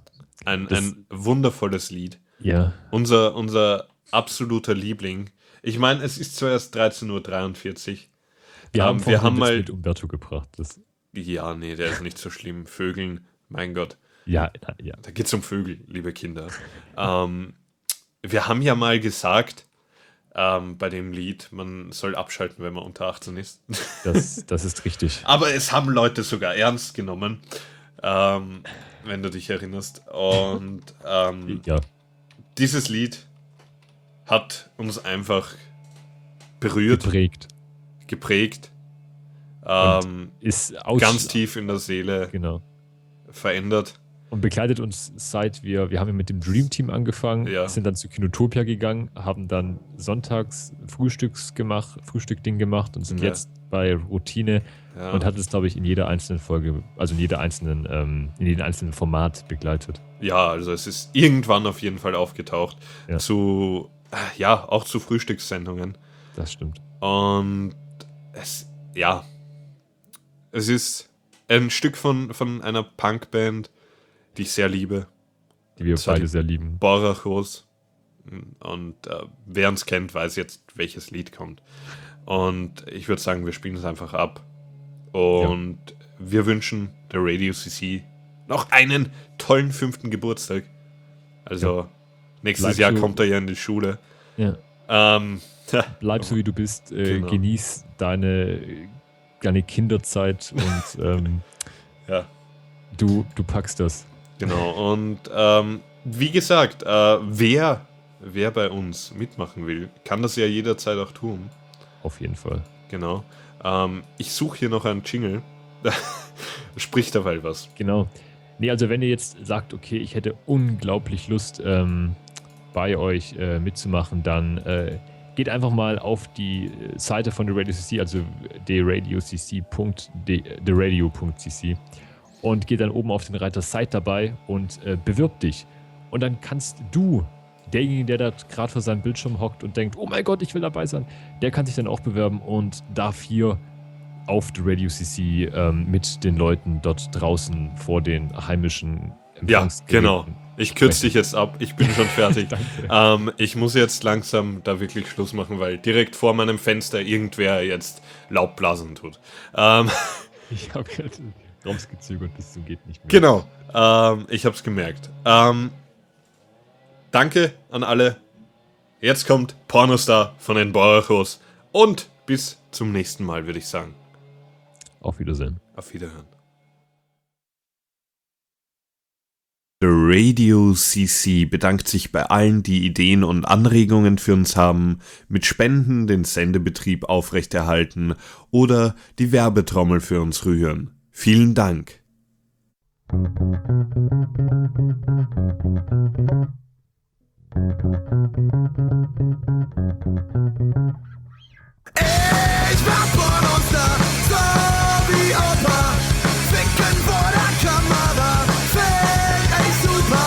C: ein,
D: Das-
C: ein wundervolles Lied.
D: Ja.
C: Unser, unser absoluter Liebling. Ich meine, es ist zwar erst 13.43 Uhr.
D: Wir
C: Ähm,
D: haben,
C: wir haben
D: Witz
C: mal-
D: mit Umberto gebracht. Das,
C: Ja, nee, der ist nicht so schlimm. Vögeln, mein Gott.
D: ja, ja.
C: Da geht es um Vögel, liebe Kinder. ähm, wir haben ja mal gesagt, ähm, bei dem Lied, man soll abschalten, wenn man unter 18 ist.
D: Das, das ist richtig.
C: Aber es haben Leute sogar ernst genommen, ähm, wenn du dich erinnerst. Und ähm,
D: Ja.
C: dieses Lied hat uns einfach berührt,
D: Geprägt.
C: geprägt, ähm,
D: Ist
C: ganz tief in der Seele
D: Genau.
C: verändert.
D: Und begleitet uns seit wir, wir haben ja mit dem Dream Team angefangen,
C: Ja.
D: sind dann zu Kinotopia gegangen, haben dann sonntags Frühstücks gemacht, Frühstückding gemacht und sind
C: Ja.
D: jetzt bei Routine
C: Ja.
D: und hat es, glaube ich, in jeder einzelnen Folge, also in jeder einzelnen, ähm, in jedem einzelnen Format begleitet.
C: Ja, also es ist irgendwann auf jeden Fall aufgetaucht.
D: Ja.
C: Zu, ja, auch zu Frühstückssendungen.
D: Das stimmt.
C: Und es, ja, es ist ein Stück von, von einer Punkband, die ich sehr liebe.
D: Die wir beide
C: die-
D: sehr lieben.
C: Borachos. Und äh, wer uns kennt, weiß jetzt, welches Lied kommt. Und ich würde sagen, wir spielen es einfach ab. Und wir wünschen der Radio CC noch einen tollen fünften Geburtstag. Also nächstes
D: Bleib
C: Jahr
D: so-
C: kommt er ja in die Schule.
D: Ja.
C: Ähm,
D: Bleib so wie du bist, äh,
C: Genau.
D: genieß deine, deine Kinderzeit und ähm,
C: ja,
D: du, du packst das.
C: Genau. Und ähm, wie gesagt, äh, wer, wer bei uns mitmachen will, kann das ja jederzeit auch tun.
D: Auf jeden Fall.
C: Genau. Ähm, ich suche hier noch einen Jingle. Sprich dabei was.
D: Genau. Nee, also wenn ihr jetzt sagt, okay, ich hätte unglaublich Lust, ähm, bei euch äh, mitzumachen, dann äh, geht einfach mal auf die äh, Seite von The Radio CC, also theradio.cc und geht dann oben auf den Reiter Site dabei und äh, bewirb dich. Und dann kannst du, derjenige, der da gerade vor seinem Bildschirm hockt und denkt, oh mein Gott, ich will dabei sein, der kann sich dann auch bewerben und darf hier auf The Radio CC ähm, mit den Leuten dort draußen vor den heimischen
C: Ja, genau. Ich kürze dich jetzt ab. Ich bin schon fertig. Ähm, ich muss jetzt langsam da wirklich Schluss machen, weil direkt vor meinem Fenster irgendwer jetzt Laubblasen tut. Ähm,
D: Ich habe gerade rausgezögert bis zum geht nicht mehr.
C: genau. Ähm, ich habe es gemerkt. Ähm, danke an alle. Jetzt kommt Pornostar von den Borachos. Und bis zum nächsten Mal, würde ich sagen.
D: Auf Wiedersehen.
C: Auf Wiederhören.
A: The Radio CC bedankt sich bei allen, die Ideen und Anregungen für uns haben, mit Spenden den Sendebetrieb aufrechterhalten oder die Werbetrommel für uns rühren. Vielen Dank.
F: Ich war Pornostar, so wie Opa. Ficken vor der Kamera, find ich super.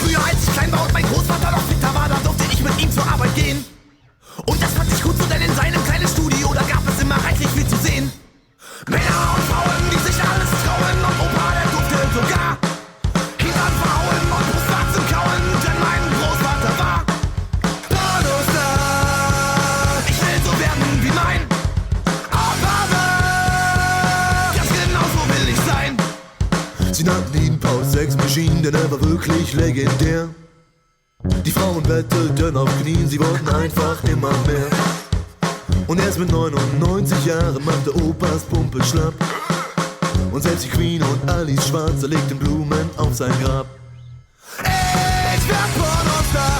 F: Früher als ich klein war und mein Großvater noch fitter war, da durfte ich mit ihm zur Arbeit gehen. Und das fand ich gut so, denn in seinem kleinen Studio, da gab es immer reichlich viel zu sehen. Männer und Sex Machine, denn er war wirklich legendär. Die Frauen bettelten auf Knien, sie wollten einfach immer mehr. Und erst mit 99 Jahren machte Opas Pumpe schlapp. Und selbst die Queen und Alice Schwarzer legten Blumen auf sein Grab. Ich werd Pornostar,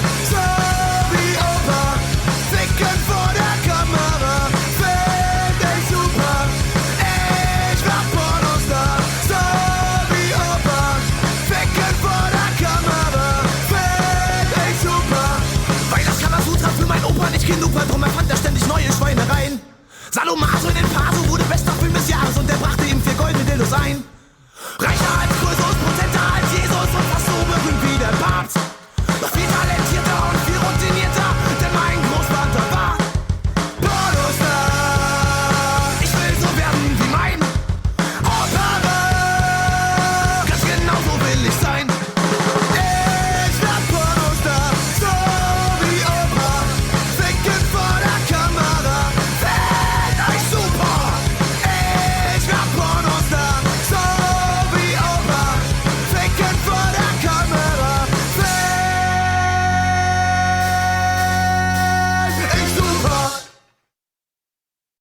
F: Palomar so in den Faso wurde bester Film des Jahres und er brachte ihm vier goldene Dildos ein. Reicher